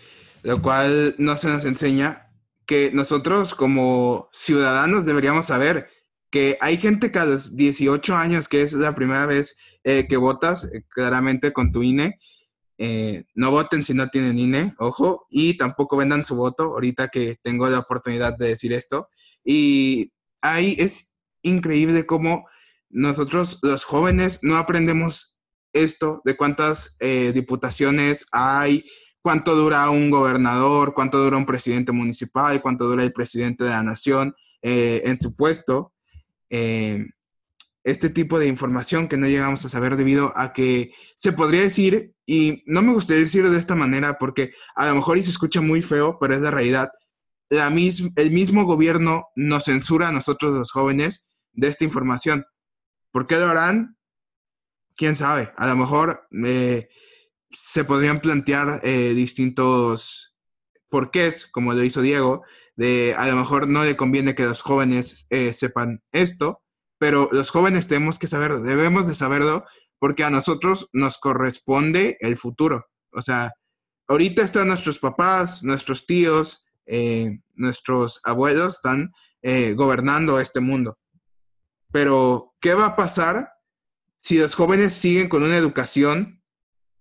A: lo cual no se nos enseña que nosotros como ciudadanos deberíamos saber que hay gente cada 18 años que es la primera vez eh, que votas, eh, claramente con tu INE. Eh, no voten si no tienen INE, ojo, y tampoco vendan su voto, ahorita que tengo la oportunidad de decir esto. Y ahí es increíble cómo nosotros los jóvenes no aprendemos esto de cuántas diputaciones hay, cuánto dura un gobernador, cuánto dura un presidente municipal, cuánto dura el presidente de la nación en su puesto. Eh, este tipo de información que no llegamos a saber debido a que se podría decir, y no me gustaría decirlo de esta manera porque a lo mejor y se escucha muy feo, pero es la realidad, la el mismo gobierno nos censura a nosotros los jóvenes de esta información. ¿Por qué lo harán? ¿Quién sabe? A lo mejor eh, se podrían plantear eh, distintos porqués, como lo hizo Diego, de a lo mejor no le conviene que los jóvenes eh, sepan esto, pero los jóvenes tenemos que saberlo, debemos de saberlo porque a nosotros nos corresponde el futuro. O sea, ahorita están nuestros papás, nuestros tíos, eh, nuestros abuelos están eh, gobernando este mundo. Pero, ¿qué va a pasar si los jóvenes siguen con una educación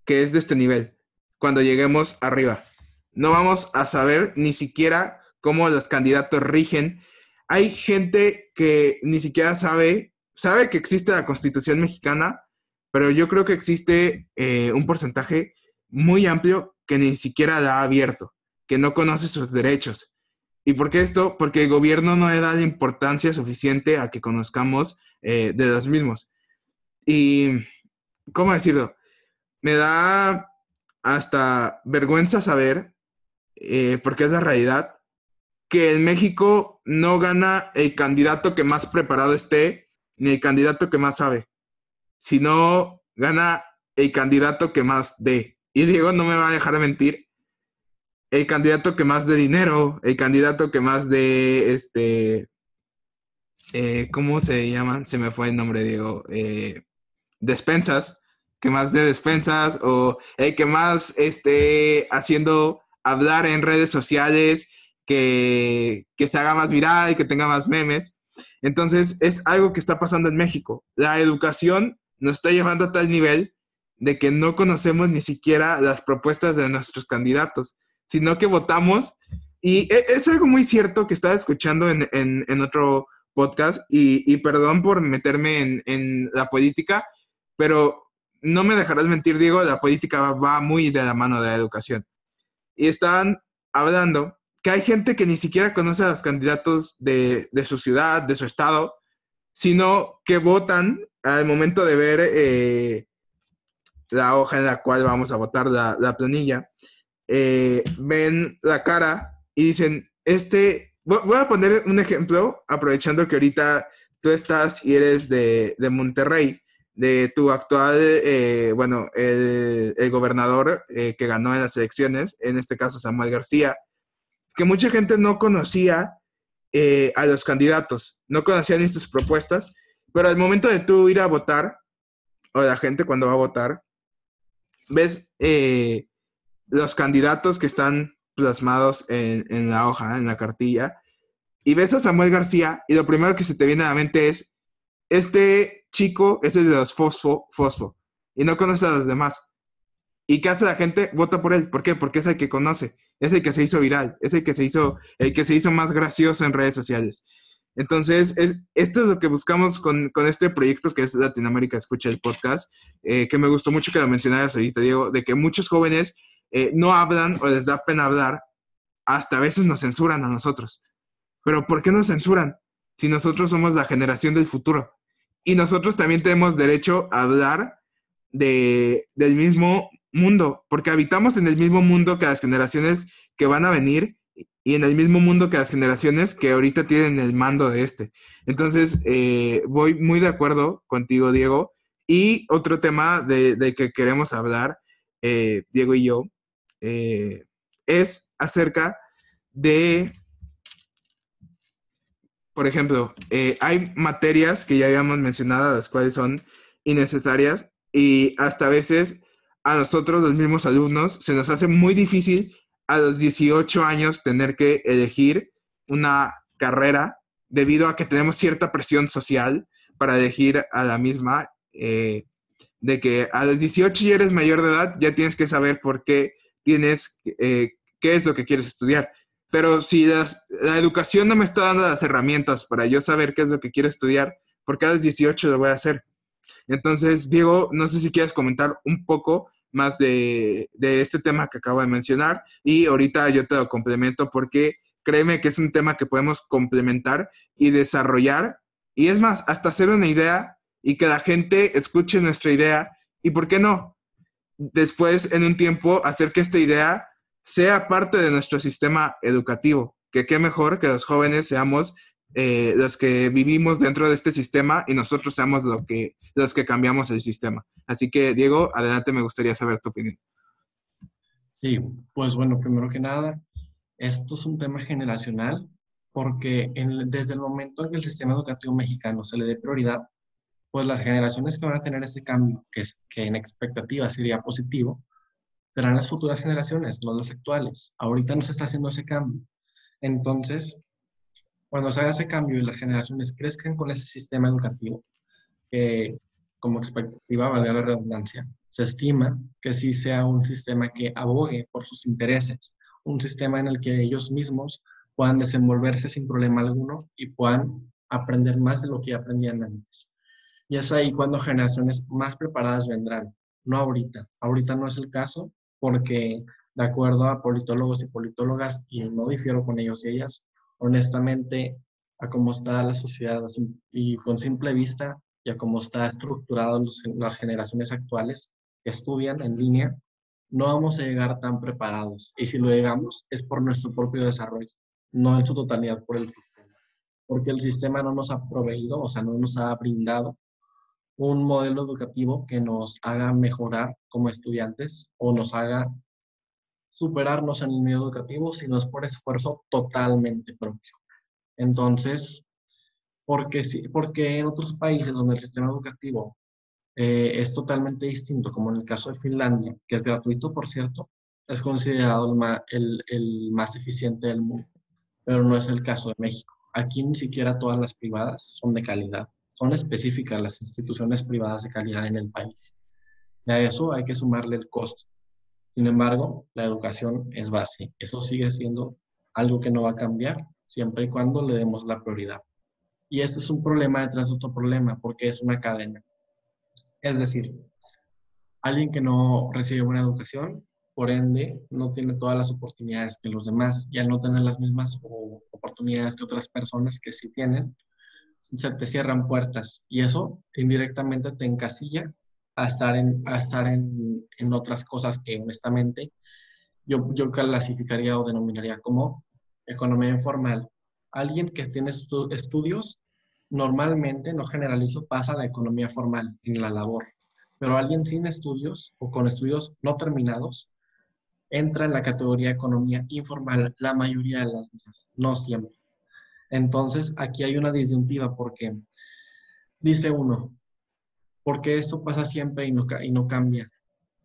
A: que es de este nivel cuando lleguemos arriba? No vamos a saber ni siquiera cómo los candidatos rigen. Hay gente que ni siquiera sabe, sabe que existe la Constitución mexicana, pero yo creo que existe eh, un porcentaje muy amplio que ni siquiera la ha abierto, que no conoce sus derechos. ¿Y por qué esto? Porque el gobierno no le da la importancia suficiente a que conozcamos eh, de los mismos. Y, ¿cómo decirlo? Me da hasta vergüenza saber, eh, porque es la realidad, que en México no gana el candidato que más preparado esté, ni el candidato que más sabe, sino gana el candidato que más dé y Diego no me va a dejar de mentir, el candidato que más de dinero, el candidato que más de, este, eh, ¿cómo se llama? Se me fue el nombre, Diego, eh, despensas, que más de despensas, o el que más esté haciendo hablar en redes sociales, que, que se haga más viral, y que tenga más memes. Entonces, es algo que está pasando en México. La educación nos está llevando a tal nivel de que no conocemos ni siquiera las propuestas de nuestros candidatos, sino que votamos. Y e, es algo muy cierto que estaba escuchando en, otro podcast, y, perdón por meterme en, la política, pero no me dejarás mentir, Diego, la política va, muy de la mano de la educación. Y están hablando que hay gente que ni siquiera conoce a los candidatos de, su ciudad, de su estado, sino que votan al momento de ver eh, la hoja en la cual vamos a votar la, planilla, eh, ven la cara y dicen, este, voy a poner un ejemplo, aprovechando que ahorita tú estás y eres de, Monterrey, de tu actual, eh, bueno, el, gobernador que ganó en las elecciones, en este caso Samuel García, que mucha gente no conocía a los candidatos, no conocían ni sus propuestas, pero al momento de tú ir a votar, o la gente cuando va a votar, ves eh, los candidatos que están plasmados en, la hoja, en la cartilla, y ves a Samuel García y lo primero que se te viene a la mente es, este chico es el de los fosfo, fosfo, y no conoce a los demás. ¿Y qué hace la gente? Vota por él. ¿Por qué? Porque es el que conoce, es el que se hizo viral, es el que se hizo, el que se hizo más gracioso en redes sociales. Entonces, es, esto es lo que buscamos con, este proyecto que es Latinoamérica Escucha el Podcast, eh, que me gustó mucho que lo mencionaras ahorita, Diego, de que muchos jóvenes eh, no hablan o les da pena hablar, hasta a veces nos censuran a nosotros. Pero ¿por qué nos censuran si nosotros somos la generación del futuro? Y nosotros también tenemos derecho a hablar de, del mismo mundo, porque habitamos en el mismo mundo que las generaciones que van a venir y en el mismo mundo que las generaciones que ahorita tienen el mando de este. Entonces, eh, voy muy de acuerdo contigo, Diego. Y otro tema de, que queremos hablar, eh, Diego y yo, eh, es acerca de, por ejemplo, hay materias que ya habíamos mencionado, las cuales son innecesarias y hasta a veces a nosotros, los mismos alumnos, se nos hace muy difícil a los 18 años tener que elegir una carrera debido a que tenemos cierta presión social para elegir a la misma, eh, de que a los 18 ya eres mayor de edad, ya tienes que saber por qué tienes, eh, qué es lo que quieres estudiar. Pero si la educación no me está dando las herramientas para yo saber qué es lo que quiero estudiar, ¿por qué a los 18 lo voy a hacer? Entonces, Diego, no sé si quieres comentar un poco más de, este tema que acabo de mencionar y ahorita yo te lo complemento porque créeme que es un tema que podemos complementar y desarrollar y es más, hasta hacer una idea y que la gente escuche nuestra idea y por qué no, después en un tiempo hacer que esta idea sea parte de nuestro sistema educativo, que qué mejor que los jóvenes seamos eh, los que vivimos dentro de este sistema y nosotros seamos lo que, los que cambiamos el sistema. Así que, Diego, adelante, me gustaría saber tu opinión.
B: Sí, pues bueno, primero que nada, esto es un tema generacional porque desde el momento en que el sistema educativo mexicano se le dé prioridad, pues las generaciones que van a tener ese cambio, que, que en expectativa sería positivo, serán las futuras generaciones, no las actuales. Ahorita no se está haciendo ese cambio. Entonces, cuando se haga ese cambio y las generaciones crezcan con ese sistema educativo, que como expectativa, valga la redundancia, se estima que sí sea un sistema que abogue por sus intereses, un sistema en el que ellos mismos puedan desenvolverse sin problema alguno y puedan aprender más de lo que aprendían antes. Y es ahí cuando generaciones más preparadas vendrán, no ahorita. Ahorita no es el caso porque, de acuerdo a politólogos y politólogas, y no difiero con ellos y ellas, honestamente, a cómo está la sociedad y con simple vista y a cómo está estructurado las generaciones actuales que estudian en línea, no vamos a llegar tan preparados. Y si lo llegamos es por nuestro propio desarrollo, no en su totalidad por el sistema. Porque el sistema no nos ha proveído, o sea, no nos ha brindado un modelo educativo que nos haga mejorar como estudiantes o nos haga superarnos en el medio educativo, sino es por esfuerzo totalmente propio. Entonces, porque, porque en otros países donde el sistema educativo eh, es totalmente distinto, como en el caso de Finlandia, que es gratuito, por cierto, es considerado el el más eficiente del mundo, pero no es el caso de México. Aquí ni siquiera todas las privadas son de calidad, son específicas las instituciones privadas de calidad en el país. Y a eso hay que sumarle el costo. Sin embargo, la educación es base. Eso sigue siendo algo que no va a cambiar siempre y cuando le demos la prioridad. Y este es un problema detrás de otro problema porque es una cadena. Es decir, alguien que no recibe buena educación, por ende, no tiene todas las oportunidades que los demás y al no tener las mismas oportunidades que otras personas que sí tienen, se te cierran puertas y eso indirectamente te encasilla a estar en, a estar en, en otras cosas que honestamente yo, yo clasificaría o denominaría como economía informal. Alguien que tiene estudios, normalmente, no generalizo, pasa a la economía formal en la labor. Pero alguien sin estudios o con estudios no terminados entra en la categoría economía informal la mayoría de las veces, no siempre. Entonces, aquí hay una disyuntiva porque dice uno, porque esto pasa siempre y no, y no cambia?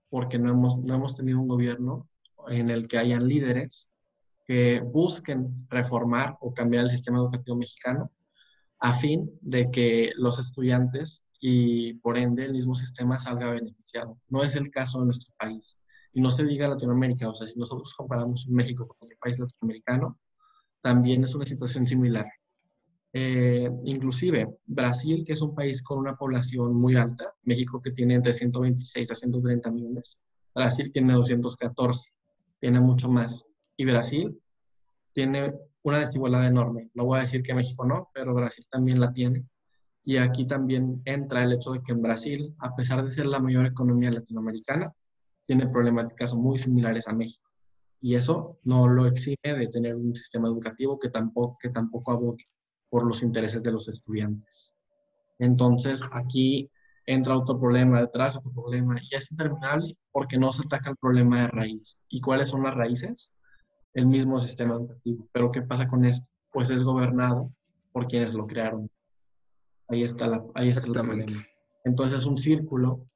B: Porque no hemos, no hemos tenido un gobierno en el que hayan líderes que busquen reformar o cambiar el sistema educativo mexicano a fin de que los estudiantes y por ende el mismo sistema salga beneficiado. No es el caso de nuestro país. Y no se diga Latinoamérica, o sea, si nosotros comparamos México con otro país latinoamericano, también es una situación similar. Eh, inclusive Brasil, que es un país con una población muy alta, México que tiene entre 126 a 130 millones, Brasil tiene 214, tiene mucho más. Y Brasil tiene una desigualdad enorme. No voy a decir que México no, pero Brasil también la tiene. Y aquí también entra el hecho de que en Brasil, a pesar de ser la mayor economía latinoamericana, tiene problemáticas muy similares a México. Y eso no lo exime de tener un sistema educativo que tampoco, que tampoco abogue por los intereses de los estudiantes. Entonces, aquí entra otro problema detrás, otro problema, y es interminable porque no se ataca el problema de raíz. ¿Y cuáles son las raíces? El mismo sistema educativo. Pero ¿qué pasa con esto? Pues es gobernado por quienes lo crearon. Ahí está, la, ahí está el problema. Entonces es un círculo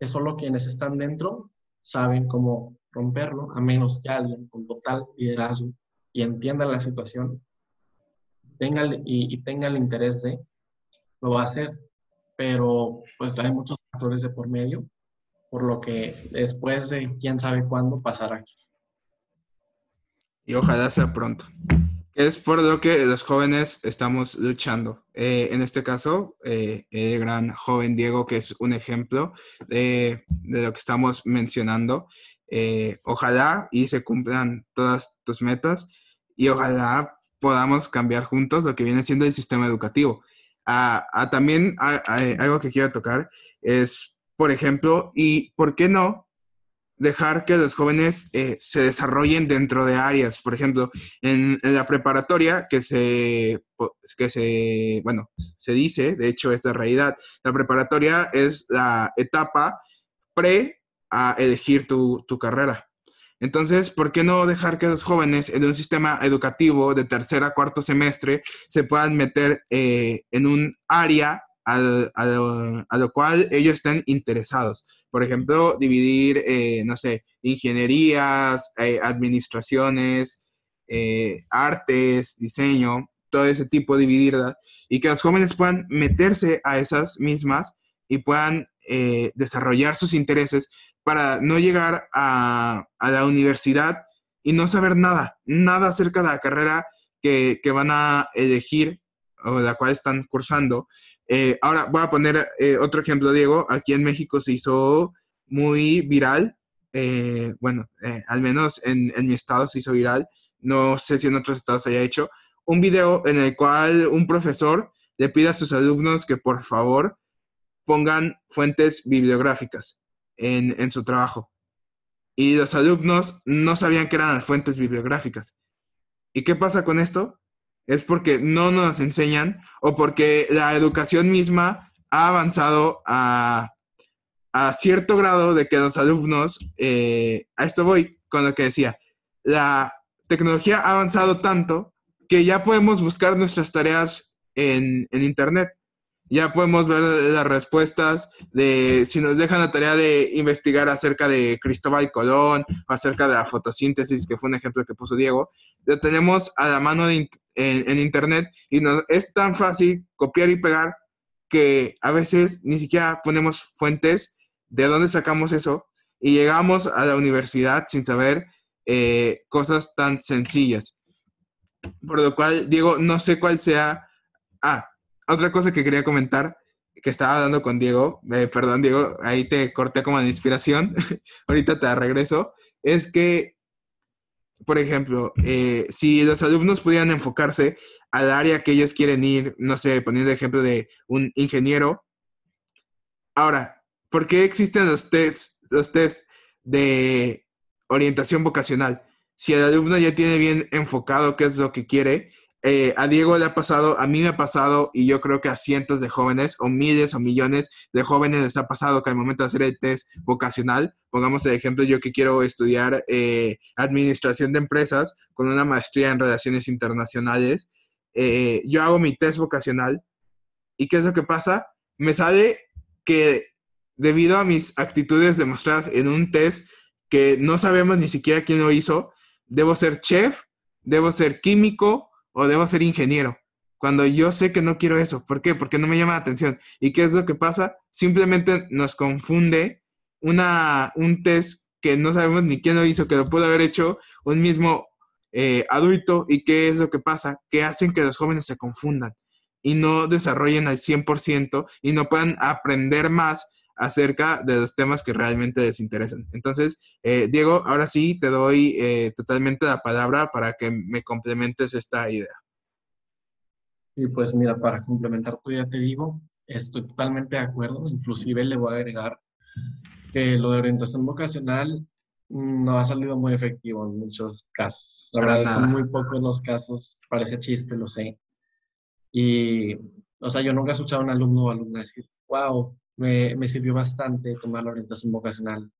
B: que solo quienes están dentro saben cómo romperlo, a menos que alguien con total liderazgo y entienda la situación tenga y, tenga el interés de, lo va a hacer. Pero pues hay muchos factores de por medio, por lo que después de quién sabe cuándo pasará.
A: Y ojalá sea pronto. Es por lo que los jóvenes estamos luchando. Eh, en este caso, eh, el gran joven Diego, que es un ejemplo de, de lo que estamos mencionando. Eh, ojalá y se cumplan todas tus metas y ojalá podamos cambiar juntos lo que viene siendo el sistema educativo. Ah, también algo que quiero tocar es, por ejemplo, y por qué no dejar que los jóvenes eh, se desarrollen dentro de áreas. Por ejemplo, en, la preparatoria, que se, que se, bueno, se dice, de hecho es la realidad, la preparatoria es la etapa pre a elegir tu, carrera. Entonces, ¿por qué no dejar que los jóvenes en un sistema educativo de tercer a cuarto semestre se puedan meter eh, en un área a, lo, cual ellos estén interesados? Por ejemplo, dividir, eh, no sé, ingenierías, eh, administraciones, artes, diseño, todo ese tipo, dividirla, y que los jóvenes puedan meterse a esas mismas y puedan desarrollar sus intereses para no llegar a, la universidad y no saber nada, nada acerca de la carrera que, van a elegir o la cual están cursando. Eh, ahora voy a poner eh, otro ejemplo, Diego. Aquí en México se hizo muy viral, eh, bueno, al menos en, en, mi estado se hizo viral, no sé si en otros estados se haya hecho, un video en el cual un profesor le pide a sus alumnos que por favor pongan fuentes bibliográficas en, su trabajo. Y los alumnos no sabían que eran las fuentes bibliográficas. ¿Y qué pasa con esto? Es porque no nos enseñan o porque la educación misma ha avanzado a, cierto grado de que los alumnos, eh, a esto voy con lo que decía, la tecnología ha avanzado tanto que ya podemos buscar nuestras tareas en, en Internet ya podemos ver las respuestas de si nos dejan la tarea de investigar acerca de Cristóbal Colón acerca de la fotosíntesis, que fue un ejemplo que puso Diego, lo tenemos a la mano en, Internet y es tan fácil copiar y pegar que a veces ni siquiera ponemos fuentes de dónde sacamos eso y llegamos a la universidad sin saber eh, cosas tan sencillas. Por lo cual, Diego, no sé cuál sea... Ah, otra cosa que quería comentar, que estaba hablando con Diego, eh, perdón Diego, ahí te corté como de inspiración, *laughs* ahorita te regreso, es que, por ejemplo, eh, si los alumnos pudieran enfocarse al área que ellos quieren ir, no sé, poniendo el ejemplo de un ingeniero, ahora, ¿por qué existen los tests, los tests de orientación vocacional? Si el alumno ya tiene bien enfocado qué es lo que quiere, eh, a Diego le ha pasado, a mí me ha pasado, y yo creo que a cientos de jóvenes, o miles o millones de jóvenes les ha pasado que al momento de hacer el test vocacional, pongamos el ejemplo, yo que quiero estudiar eh, administración de empresas con una maestría en relaciones internacionales, eh, yo hago mi test vocacional, ¿y qué es lo que pasa? Me sale que debido a mis actitudes demostradas en un test que no sabemos ni siquiera quién lo hizo, debo ser chef, debo ser químico, o debo ser ingeniero. Cuando yo sé que no quiero eso. ¿Por qué? Porque no me llama la atención. ¿Y qué es lo que pasa? Simplemente nos confunde una, un test que no sabemos ni quién lo hizo, que lo pudo haber hecho un mismo eh, adulto. ¿Y qué es lo que pasa? Que hacen que los jóvenes se confundan y no desarrollen al 100% y no puedan aprender más acerca de los temas que realmente les interesan. Entonces, eh, Diego, ahora sí te doy eh, totalmente la palabra para que me complementes esta idea.
B: Y pues mira, para complementar tú ya te digo, estoy totalmente de acuerdo, inclusive le voy a agregar que lo de orientación vocacional no ha salido muy efectivo en muchos casos. La verdad, son muy pocos los casos, parece chiste, lo sé. Y, o sea, yo nunca he escuchado a un alumno o alumna decir, wow, me, sirvió bastante tomar la orientación vocacional.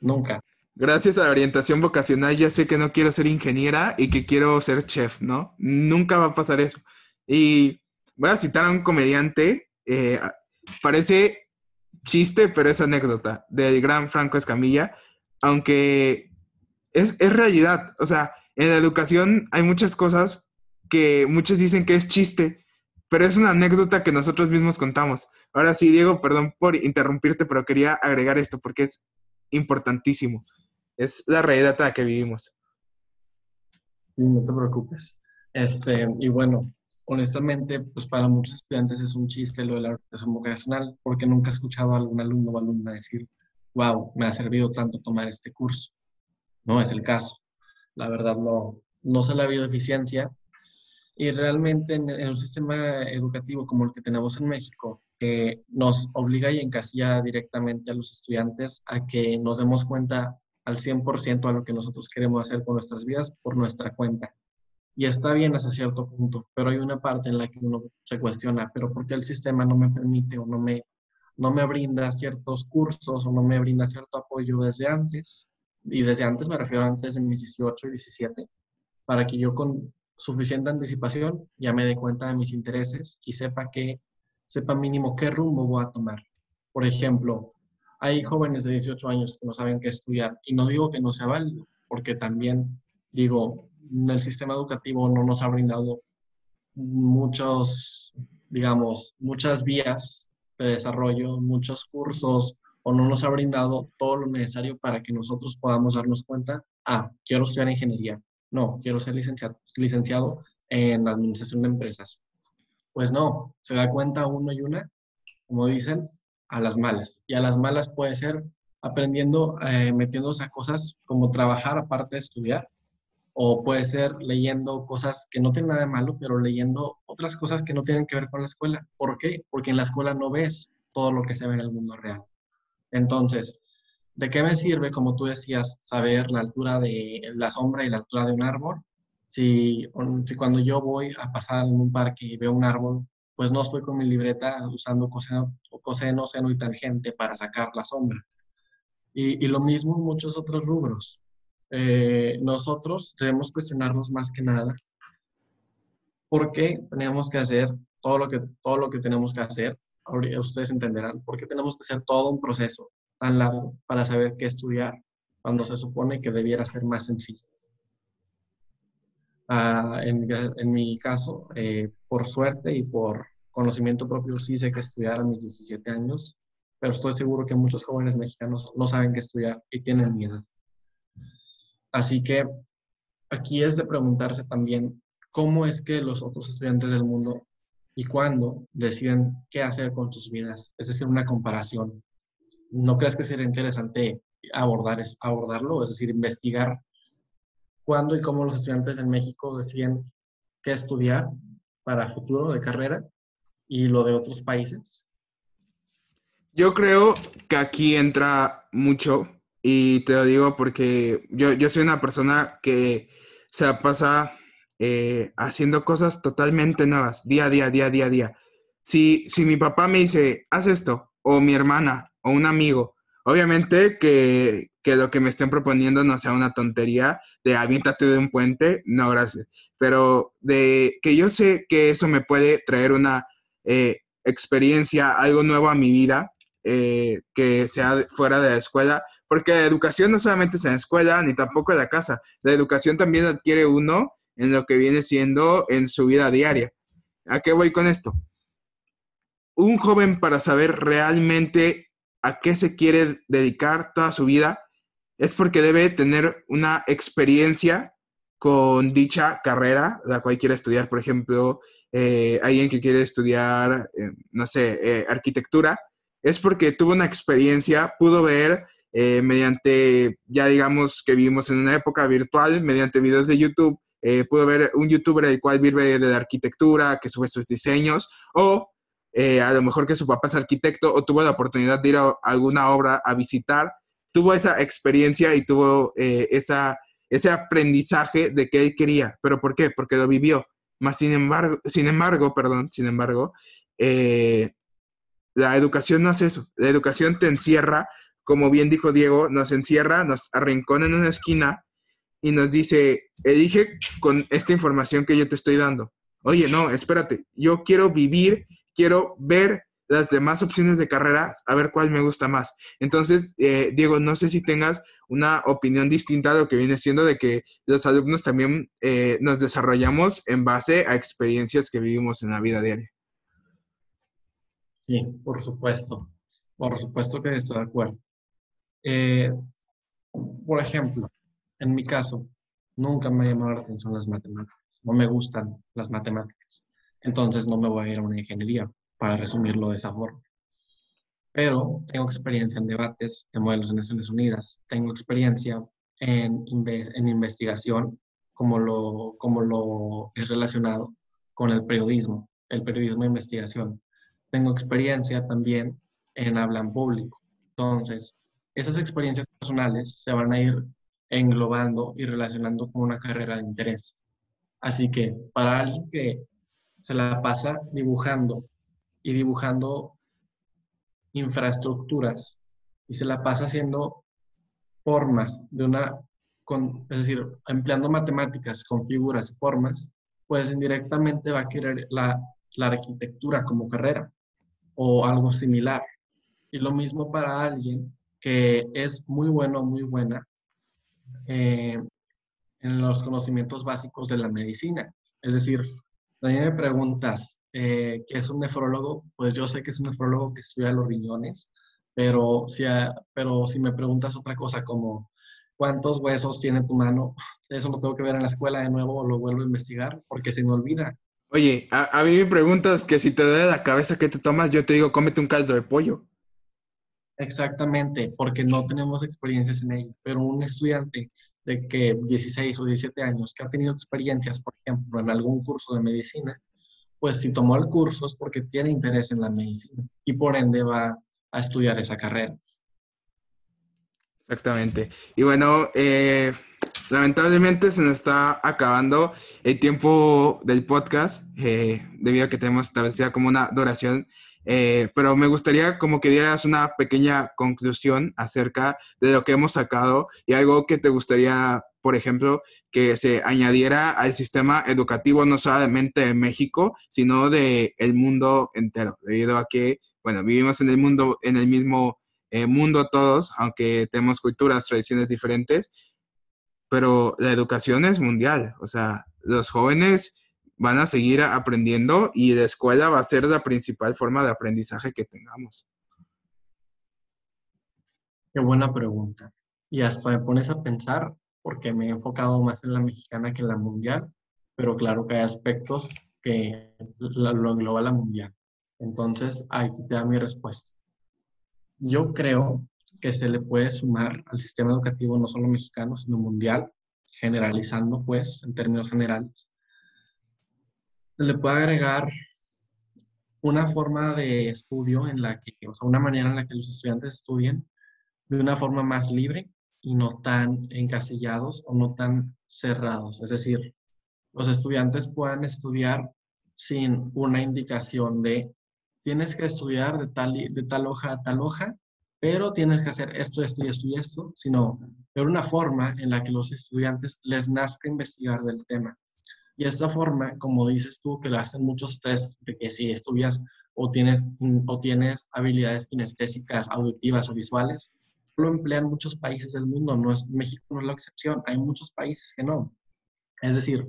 B: Nunca.
A: Gracias a la orientación vocacional ya sé que no quiero ser ingeniera y que quiero ser chef, ¿no? Nunca va a pasar eso. Y voy a citar a un comediante, eh, parece chiste, pero es anécdota, del gran Franco Escamilla, aunque es, es realidad. O sea, en la educación hay muchas cosas que muchos dicen que es chiste, pero es una anécdota que nosotros mismos contamos. Ahora sí, Diego, perdón por interrumpirte, pero quería agregar esto porque es importantísimo. Es la realidad a la que vivimos.
B: Sí, no te preocupes. Este, y bueno, honestamente, pues para muchos estudiantes es un chiste lo de la orientación vocacional, porque nunca he escuchado a algún alumno o alumna decir, wow, me ha servido tanto tomar este curso. No es el caso. La verdad, no, no se le ha habido eficiencia. Y realmente en, en un sistema educativo como el que tenemos en México, nos obliga y encasilla directamente a los estudiantes a que nos demos cuenta al 100% a lo que nosotros queremos hacer con nuestras vidas por nuestra cuenta. Y está bien hasta cierto punto, pero hay una parte en la que uno se cuestiona, pero ¿por qué el sistema no me permite o no me, no me brinda ciertos cursos o no me brinda cierto apoyo desde antes? Y desde antes me refiero antes de mis 18 y 17, para que yo con suficiente anticipación ya me dé cuenta de mis intereses y sepa que sepa mínimo qué rumbo voy a tomar. Por ejemplo, hay jóvenes de 18 años que no saben qué estudiar y no digo que no sea válido, porque también digo, el sistema educativo no nos ha brindado muchos, digamos, muchas vías de desarrollo, muchos cursos, o no nos ha brindado todo lo necesario para que nosotros podamos darnos cuenta, ah, quiero estudiar ingeniería, no, quiero ser licenciado, licenciado en administración de empresas. Pues no, se da cuenta uno y una, como dicen, a las malas. Y a las malas puede ser aprendiendo, eh, metiéndose a cosas como trabajar aparte de estudiar, o puede ser leyendo cosas que no tienen nada de malo, pero leyendo otras cosas que no tienen que ver con la escuela. ¿Por qué? Porque en la escuela no ves todo lo que se ve en el mundo real. Entonces, ¿de qué me sirve, como tú decías, saber la altura de la sombra y la altura de un árbol? Si, si cuando yo voy a pasar en un parque y veo un árbol, pues no estoy con mi libreta usando coseno, coseno seno y tangente para sacar la sombra. Y, y lo mismo en muchos otros rubros. Eh, nosotros debemos cuestionarnos más que nada por qué tenemos que hacer todo lo que, todo lo que tenemos que hacer. Ahora ustedes entenderán por qué tenemos que hacer todo un proceso tan largo para saber qué estudiar cuando se supone que debiera ser más sencillo. Ah, en, en, mi caso, eh, por suerte y por conocimiento propio, sí sé que estudiar a mis 17 años, pero estoy seguro que muchos jóvenes mexicanos no saben qué estudiar y tienen miedo. Así que aquí es de preguntarse también cómo es que los otros estudiantes del mundo y cuándo deciden qué hacer con sus vidas. Es decir, una comparación. ¿No crees que sería interesante abordar, abordarlo? Es decir, investigar cuándo y cómo los estudiantes en México deciden qué estudiar para futuro de carrera y lo de otros países.
A: Yo creo que aquí entra mucho y te lo digo porque yo, yo soy una persona que se pasa eh, haciendo cosas totalmente nuevas, día a día, día a día, día. Si, si mi papá me dice, haz esto, o mi hermana, o un amigo, obviamente que, que lo que me estén proponiendo no sea una tontería de aviéntate de un puente, no, gracias. Pero de que yo sé que eso me puede traer una eh, experiencia, algo nuevo a mi vida, eh, que sea fuera de la escuela, porque la educación no solamente es en la escuela, ni tampoco en la casa. La educación también adquiere uno en lo que viene siendo en su vida diaria. ¿A qué voy con esto? Un joven para saber realmente a qué se quiere dedicar toda su vida es porque debe tener una experiencia con dicha carrera, la cual quiere estudiar, por ejemplo, eh, alguien que quiere estudiar, eh, no sé, eh, arquitectura, es porque tuvo una experiencia, pudo ver mediante, ya digamos que vivimos en una época virtual, mediante videos de YouTube, pudo ver un youtuber el cual vive de la arquitectura, que sube sus diseños, o eh, a lo mejor que su papá es arquitecto o tuvo la oportunidad de ir a alguna obra a visitar, tuvo esa experiencia y tuvo esa, ese aprendizaje de que él quería. ¿Pero por qué? Porque lo vivió. Más sin embargo, sin embargo, perdón, sin embargo, la educación no hace eso. La educación te encierra como bien dijo Diego, nos encierra, nos arrincona en una esquina y nos dice, elige con esta información que yo te estoy dando. Oye, no, espérate, yo quiero vivir, quiero ver las demás opciones de carrera, a ver cuál me gusta más. Entonces, eh, Diego, no sé si tengas una opinión distinta a lo que viene siendo de que los alumnos también eh, nos desarrollamos en base a experiencias que vivimos en la vida diaria.
B: Sí, por supuesto. Por supuesto que estoy de acuerdo. Eh, por ejemplo, en mi caso, nunca me ha llamado la atención las matemáticas. No me gustan las matemáticas. Entonces no me voy a ir a una ingeniería, para resumirlo de esa forma. Pero tengo experiencia en debates de modelos de Naciones Unidas. Tengo experiencia en, en investigación, como lo, como lo es relacionado con el periodismo, el periodismo de investigación. Tengo experiencia también en habla en público. Entonces, esas experiencias personales se van a ir englobando y relacionando con una carrera de interés. Así que para alguien que se la pasa dibujando y dibujando infraestructuras y se la pasa haciendo formas de una, con, es decir, empleando matemáticas con figuras y formas, pues indirectamente va a querer la, la arquitectura como carrera o algo similar. Y lo mismo para alguien que es muy bueno, muy buena eh, en los conocimientos básicos de la medicina. Es decir, mí me preguntas eh, qué es un nefrólogo, pues yo sé que es un nefrólogo que estudia los riñones, pero si, pero si me preguntas otra cosa como cuántos huesos tiene tu mano, *laughs* eso lo tengo que ver en la escuela de nuevo o lo vuelvo a investigar porque se me olvida.
A: Oye, a, a mí me preguntas que si te duele la cabeza, ¿qué te tomas? Yo te digo, cómete un caldo de pollo.
B: Exactamente, porque no tenemos experiencias en ello, pero un estudiante de que 16 o 17 años que ha tenido experiencias, por ejemplo, en algún curso de medicina, pues si tomó el curso es porque tiene interés en la medicina y por ende va a estudiar esa carrera.
A: Exactamente. Y bueno, eh, lamentablemente se nos está acabando el tiempo del podcast eh, debido a que tenemos establecida como una duración eh, pero me gustaría como que dieras una pequeña conclusión acerca de lo que hemos sacado y algo que te gustaría, por ejemplo, que se añadiera al sistema educativo no solamente de México, sino de el mundo entero, debido a que, bueno, vivimos en el mundo, en el mismo eh, mundo todos, aunque tenemos culturas, tradiciones diferentes, pero la educación es mundial, o sea, los jóvenes van a seguir aprendiendo y la escuela va a ser la principal forma de aprendizaje que tengamos.
B: Qué buena pregunta. Y hasta me pones a pensar, porque me he enfocado más en la mexicana que en la mundial, pero claro que hay aspectos que lo engloba la mundial. Entonces, aquí te da mi respuesta. Yo creo que se le puede sumar al sistema educativo no solo mexicano, sino mundial, generalizando pues en términos generales, le puede agregar una forma de estudio en la que, o sea, una manera en la que los estudiantes estudien de una forma más libre y no tan encasillados o no tan cerrados. Es decir, los estudiantes puedan estudiar sin una indicación de tienes que estudiar de tal, de tal hoja a tal hoja, pero tienes que hacer esto, esto y esto y esto, sino de una forma en la que los estudiantes les nazca investigar del tema. Y esta forma, como dices tú, que lo hacen muchos test de que si estudias o tienes, o tienes habilidades kinestésicas, auditivas o visuales, lo emplean muchos países del mundo. No es, México no es la excepción. Hay muchos países que no. Es decir,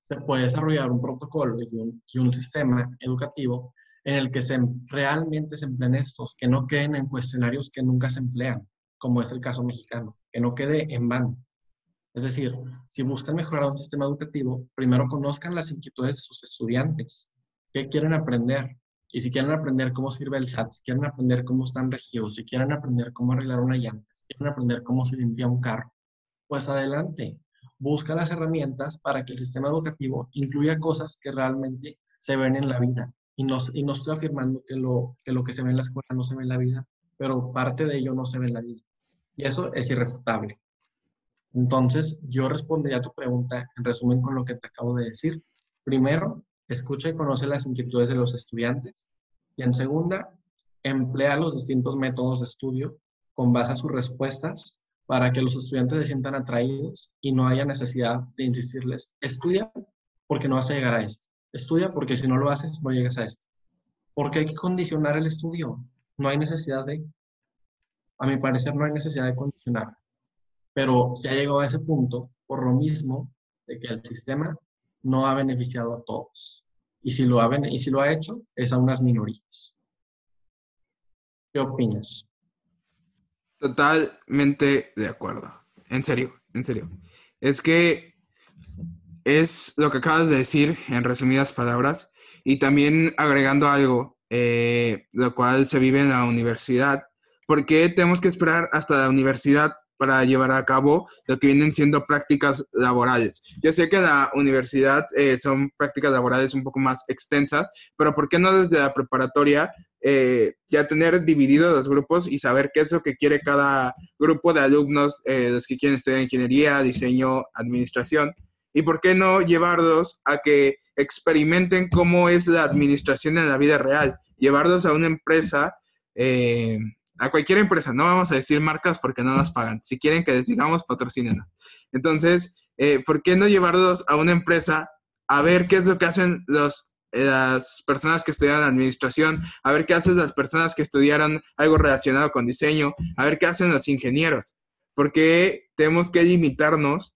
B: se puede desarrollar un protocolo y un, y un sistema educativo en el que se, realmente se empleen estos, que no queden en cuestionarios que nunca se emplean, como es el caso mexicano, que no quede en vano. Es decir, si buscan mejorar un sistema educativo, primero conozcan las inquietudes de sus estudiantes, qué quieren aprender. Y si quieren aprender cómo sirve el SAT, si quieren aprender cómo están regidos, si quieren aprender cómo arreglar una llanta, si quieren aprender cómo se limpia un carro, pues adelante. Busca las herramientas para que el sistema educativo incluya cosas que realmente se ven en la vida. Y no, estoy afirmando que lo, que lo que se ve en la escuela no se ve en la vida, pero parte de ello no se ve en la vida. Y eso es irrefutable. Entonces, yo respondería a tu pregunta en resumen con lo que te acabo de decir. Primero, escucha y conoce las inquietudes de los estudiantes. Y en segunda, emplea los distintos métodos de estudio con base a sus respuestas para que los estudiantes se sientan atraídos y no haya necesidad de insistirles, estudia porque no vas a llegar a esto. Estudia porque si no lo haces, no llegas a esto. Porque hay que condicionar el estudio. No hay necesidad de, a mi parecer, no hay necesidad de condicionar pero se ha llegado a ese punto por lo mismo de que el sistema no ha beneficiado a todos. Y si lo ha, y si lo ha hecho, es a unas minorías. ¿Qué opinas?
A: Totalmente de acuerdo. En serio, en serio. Es que es lo que acabas de decir en resumidas palabras y también agregando algo, eh, lo cual se vive en la universidad. ¿Por qué tenemos que esperar hasta la universidad para llevar a cabo lo que vienen siendo prácticas laborales. Yo sé que la universidad eh, son prácticas laborales un poco más extensas, pero ¿por qué no desde la preparatoria eh, ya tener divididos los grupos y saber qué es lo que quiere cada grupo de alumnos, eh, los que quieren estudiar ingeniería, diseño, administración, y por qué no llevarlos a que experimenten cómo es la administración en la vida real, llevarlos a una empresa, eh, a cualquier empresa, no vamos a decir marcas porque no nos pagan, si quieren que les digamos, patrocinen. Entonces, ¿por qué no llevarlos a una empresa a ver qué es lo que hacen los las personas que estudian administración, a ver qué hacen las personas que estudiaron algo relacionado con diseño, a ver qué hacen los ingenieros. Porque tenemos que limitarnos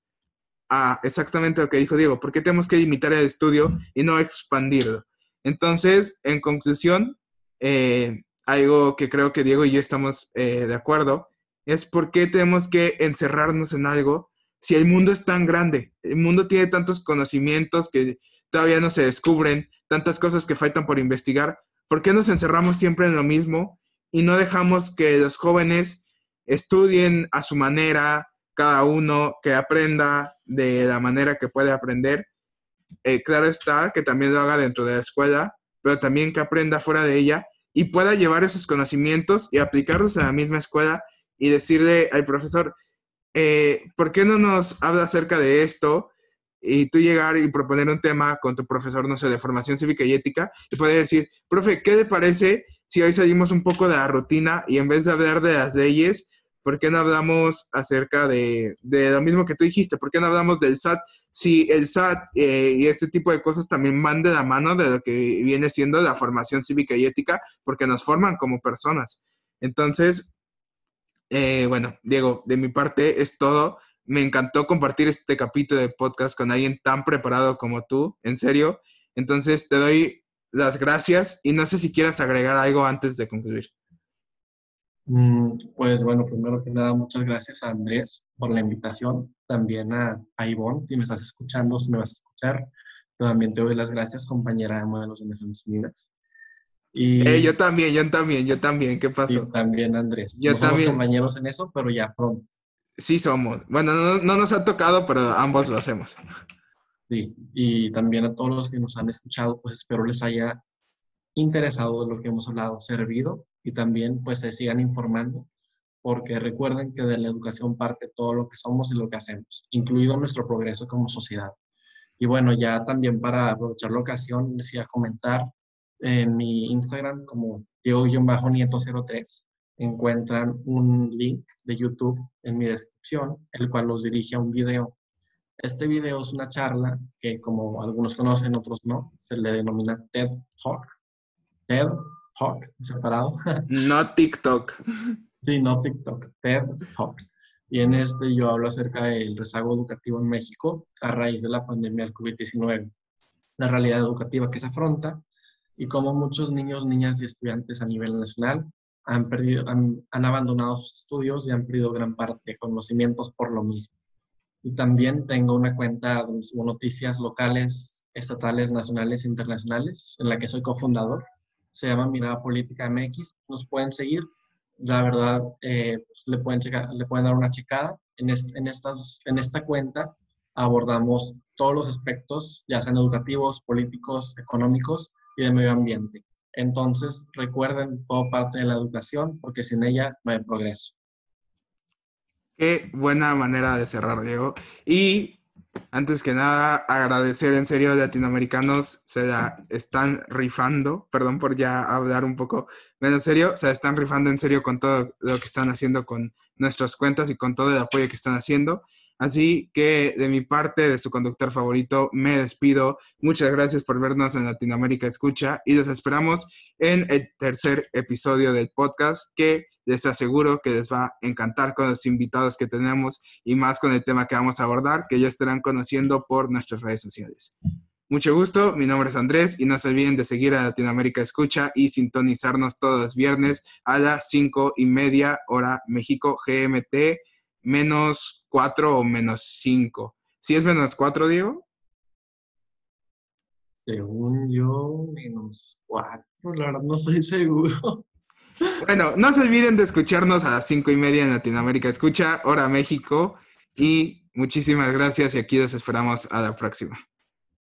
A: a exactamente lo que dijo Diego, ¿por qué tenemos que limitar el estudio y no expandirlo? Entonces, en conclusión, eh, algo que creo que Diego y yo estamos eh, de acuerdo, es por qué tenemos que encerrarnos en algo si el mundo es tan grande, el mundo tiene tantos conocimientos que todavía no se descubren, tantas cosas que faltan por investigar, ¿por qué nos encerramos siempre en lo mismo y no dejamos que los jóvenes estudien a su manera, cada uno que aprenda de la manera que puede aprender? Eh, claro está, que también lo haga dentro de la escuela, pero también que aprenda fuera de ella y pueda llevar esos conocimientos y aplicarlos a la misma escuela y decirle al profesor, eh, ¿por qué no nos habla acerca de esto? y tú llegar y proponer un tema con tu profesor, no sé, de formación cívica y ética, y poder decir, profe, ¿qué le parece si hoy salimos un poco de la rutina y en vez de hablar de las leyes, ¿por qué no hablamos acerca de, de lo mismo que tú dijiste? ¿Por qué no hablamos del SAT? Si el SAT eh, y este tipo de cosas también van de la mano de lo que viene siendo la formación cívica y ética, porque nos forman como personas. Entonces, eh, bueno, Diego, de mi parte es todo me encantó compartir este capítulo de podcast con alguien tan preparado como tú, en serio. Entonces te doy las gracias y no sé si quieras agregar algo antes de concluir.
B: Mm, pues bueno, primero que nada, muchas gracias a Andrés por la invitación, también a, a Ivonne, si me estás escuchando, si me vas a escuchar. También te doy las gracias, compañera de Modelos de Naciones Unidas.
A: Y eh, yo también, yo también, yo también. ¿Qué pasó?
B: Y también, Andrés. Yo también. Somos compañeros en eso, pero ya pronto.
A: Sí somos. Bueno, no, nos ha tocado, pero ambos lo hacemos.
B: Sí, y también a todos los que nos han escuchado, pues espero les haya interesado lo que hemos hablado, servido y también pues se sigan informando, porque recuerden que de la educación parte todo lo que somos y lo que hacemos, incluido nuestro progreso como sociedad. Y bueno, ya también para aprovechar la ocasión, les iba a comentar en mi Instagram como Diego-Nieto03 encuentran un link de YouTube en mi descripción, el cual los dirige a un video. Este video es una charla que, como algunos conocen, otros no, se le denomina TED Talk. TED Talk, separado. *laughs*
A: No TikTok.
B: Sí, no TikTok, TED Talk. Y en este yo hablo acerca del rezago educativo en México a raíz de la pandemia del COVID-19, la realidad educativa que se afronta y cómo muchos niños, niñas y estudiantes a nivel nacional han, perdido, han, abandonado sus estudios y han perdido gran parte de conocimientos por lo mismo. Y también tengo una cuenta de noticias locales, estatales, nacionales e internacionales, en la que soy cofundador. Se llama Mirada Política MX. Nos pueden seguir. La verdad, eh, pues, le, pueden le pueden dar una checada. En, en, estas, en esta cuenta abordamos todos los aspectos, ya sean educativos, políticos, económicos y de medio ambiente. Entonces, recuerden todo parte de la educación, porque sin ella no hay progreso.
A: Qué buena manera de cerrar, Diego. Y antes que nada, agradecer en serio a latinoamericanos, se la están rifando, perdón por ya hablar un poco menos serio, se están rifando en serio con todo lo que están haciendo con nuestras cuentas y con todo el apoyo que están haciendo. Así que de mi parte, de su conductor favorito, me despido. Muchas gracias por vernos en Latinoamérica Escucha y los esperamos en el tercer episodio del podcast que les aseguro que les va a encantar con los invitados que tenemos y más con el tema que vamos a abordar, que ya estarán conociendo por nuestras redes sociales. Mucho gusto, mi nombre es Andrés y no se olviden de seguir a Latinoamérica Escucha y sintonizarnos todos los viernes a las cinco y media hora México GMT menos 4 o menos 5. ¿Sí es menos 4, Diego?
B: Según yo, menos 4. La verdad no estoy seguro. *laughs*
A: Bueno, no se olviden de escucharnos a las 5 y media en Latinoamérica Escucha, hora México. Y muchísimas gracias y aquí los esperamos a la próxima.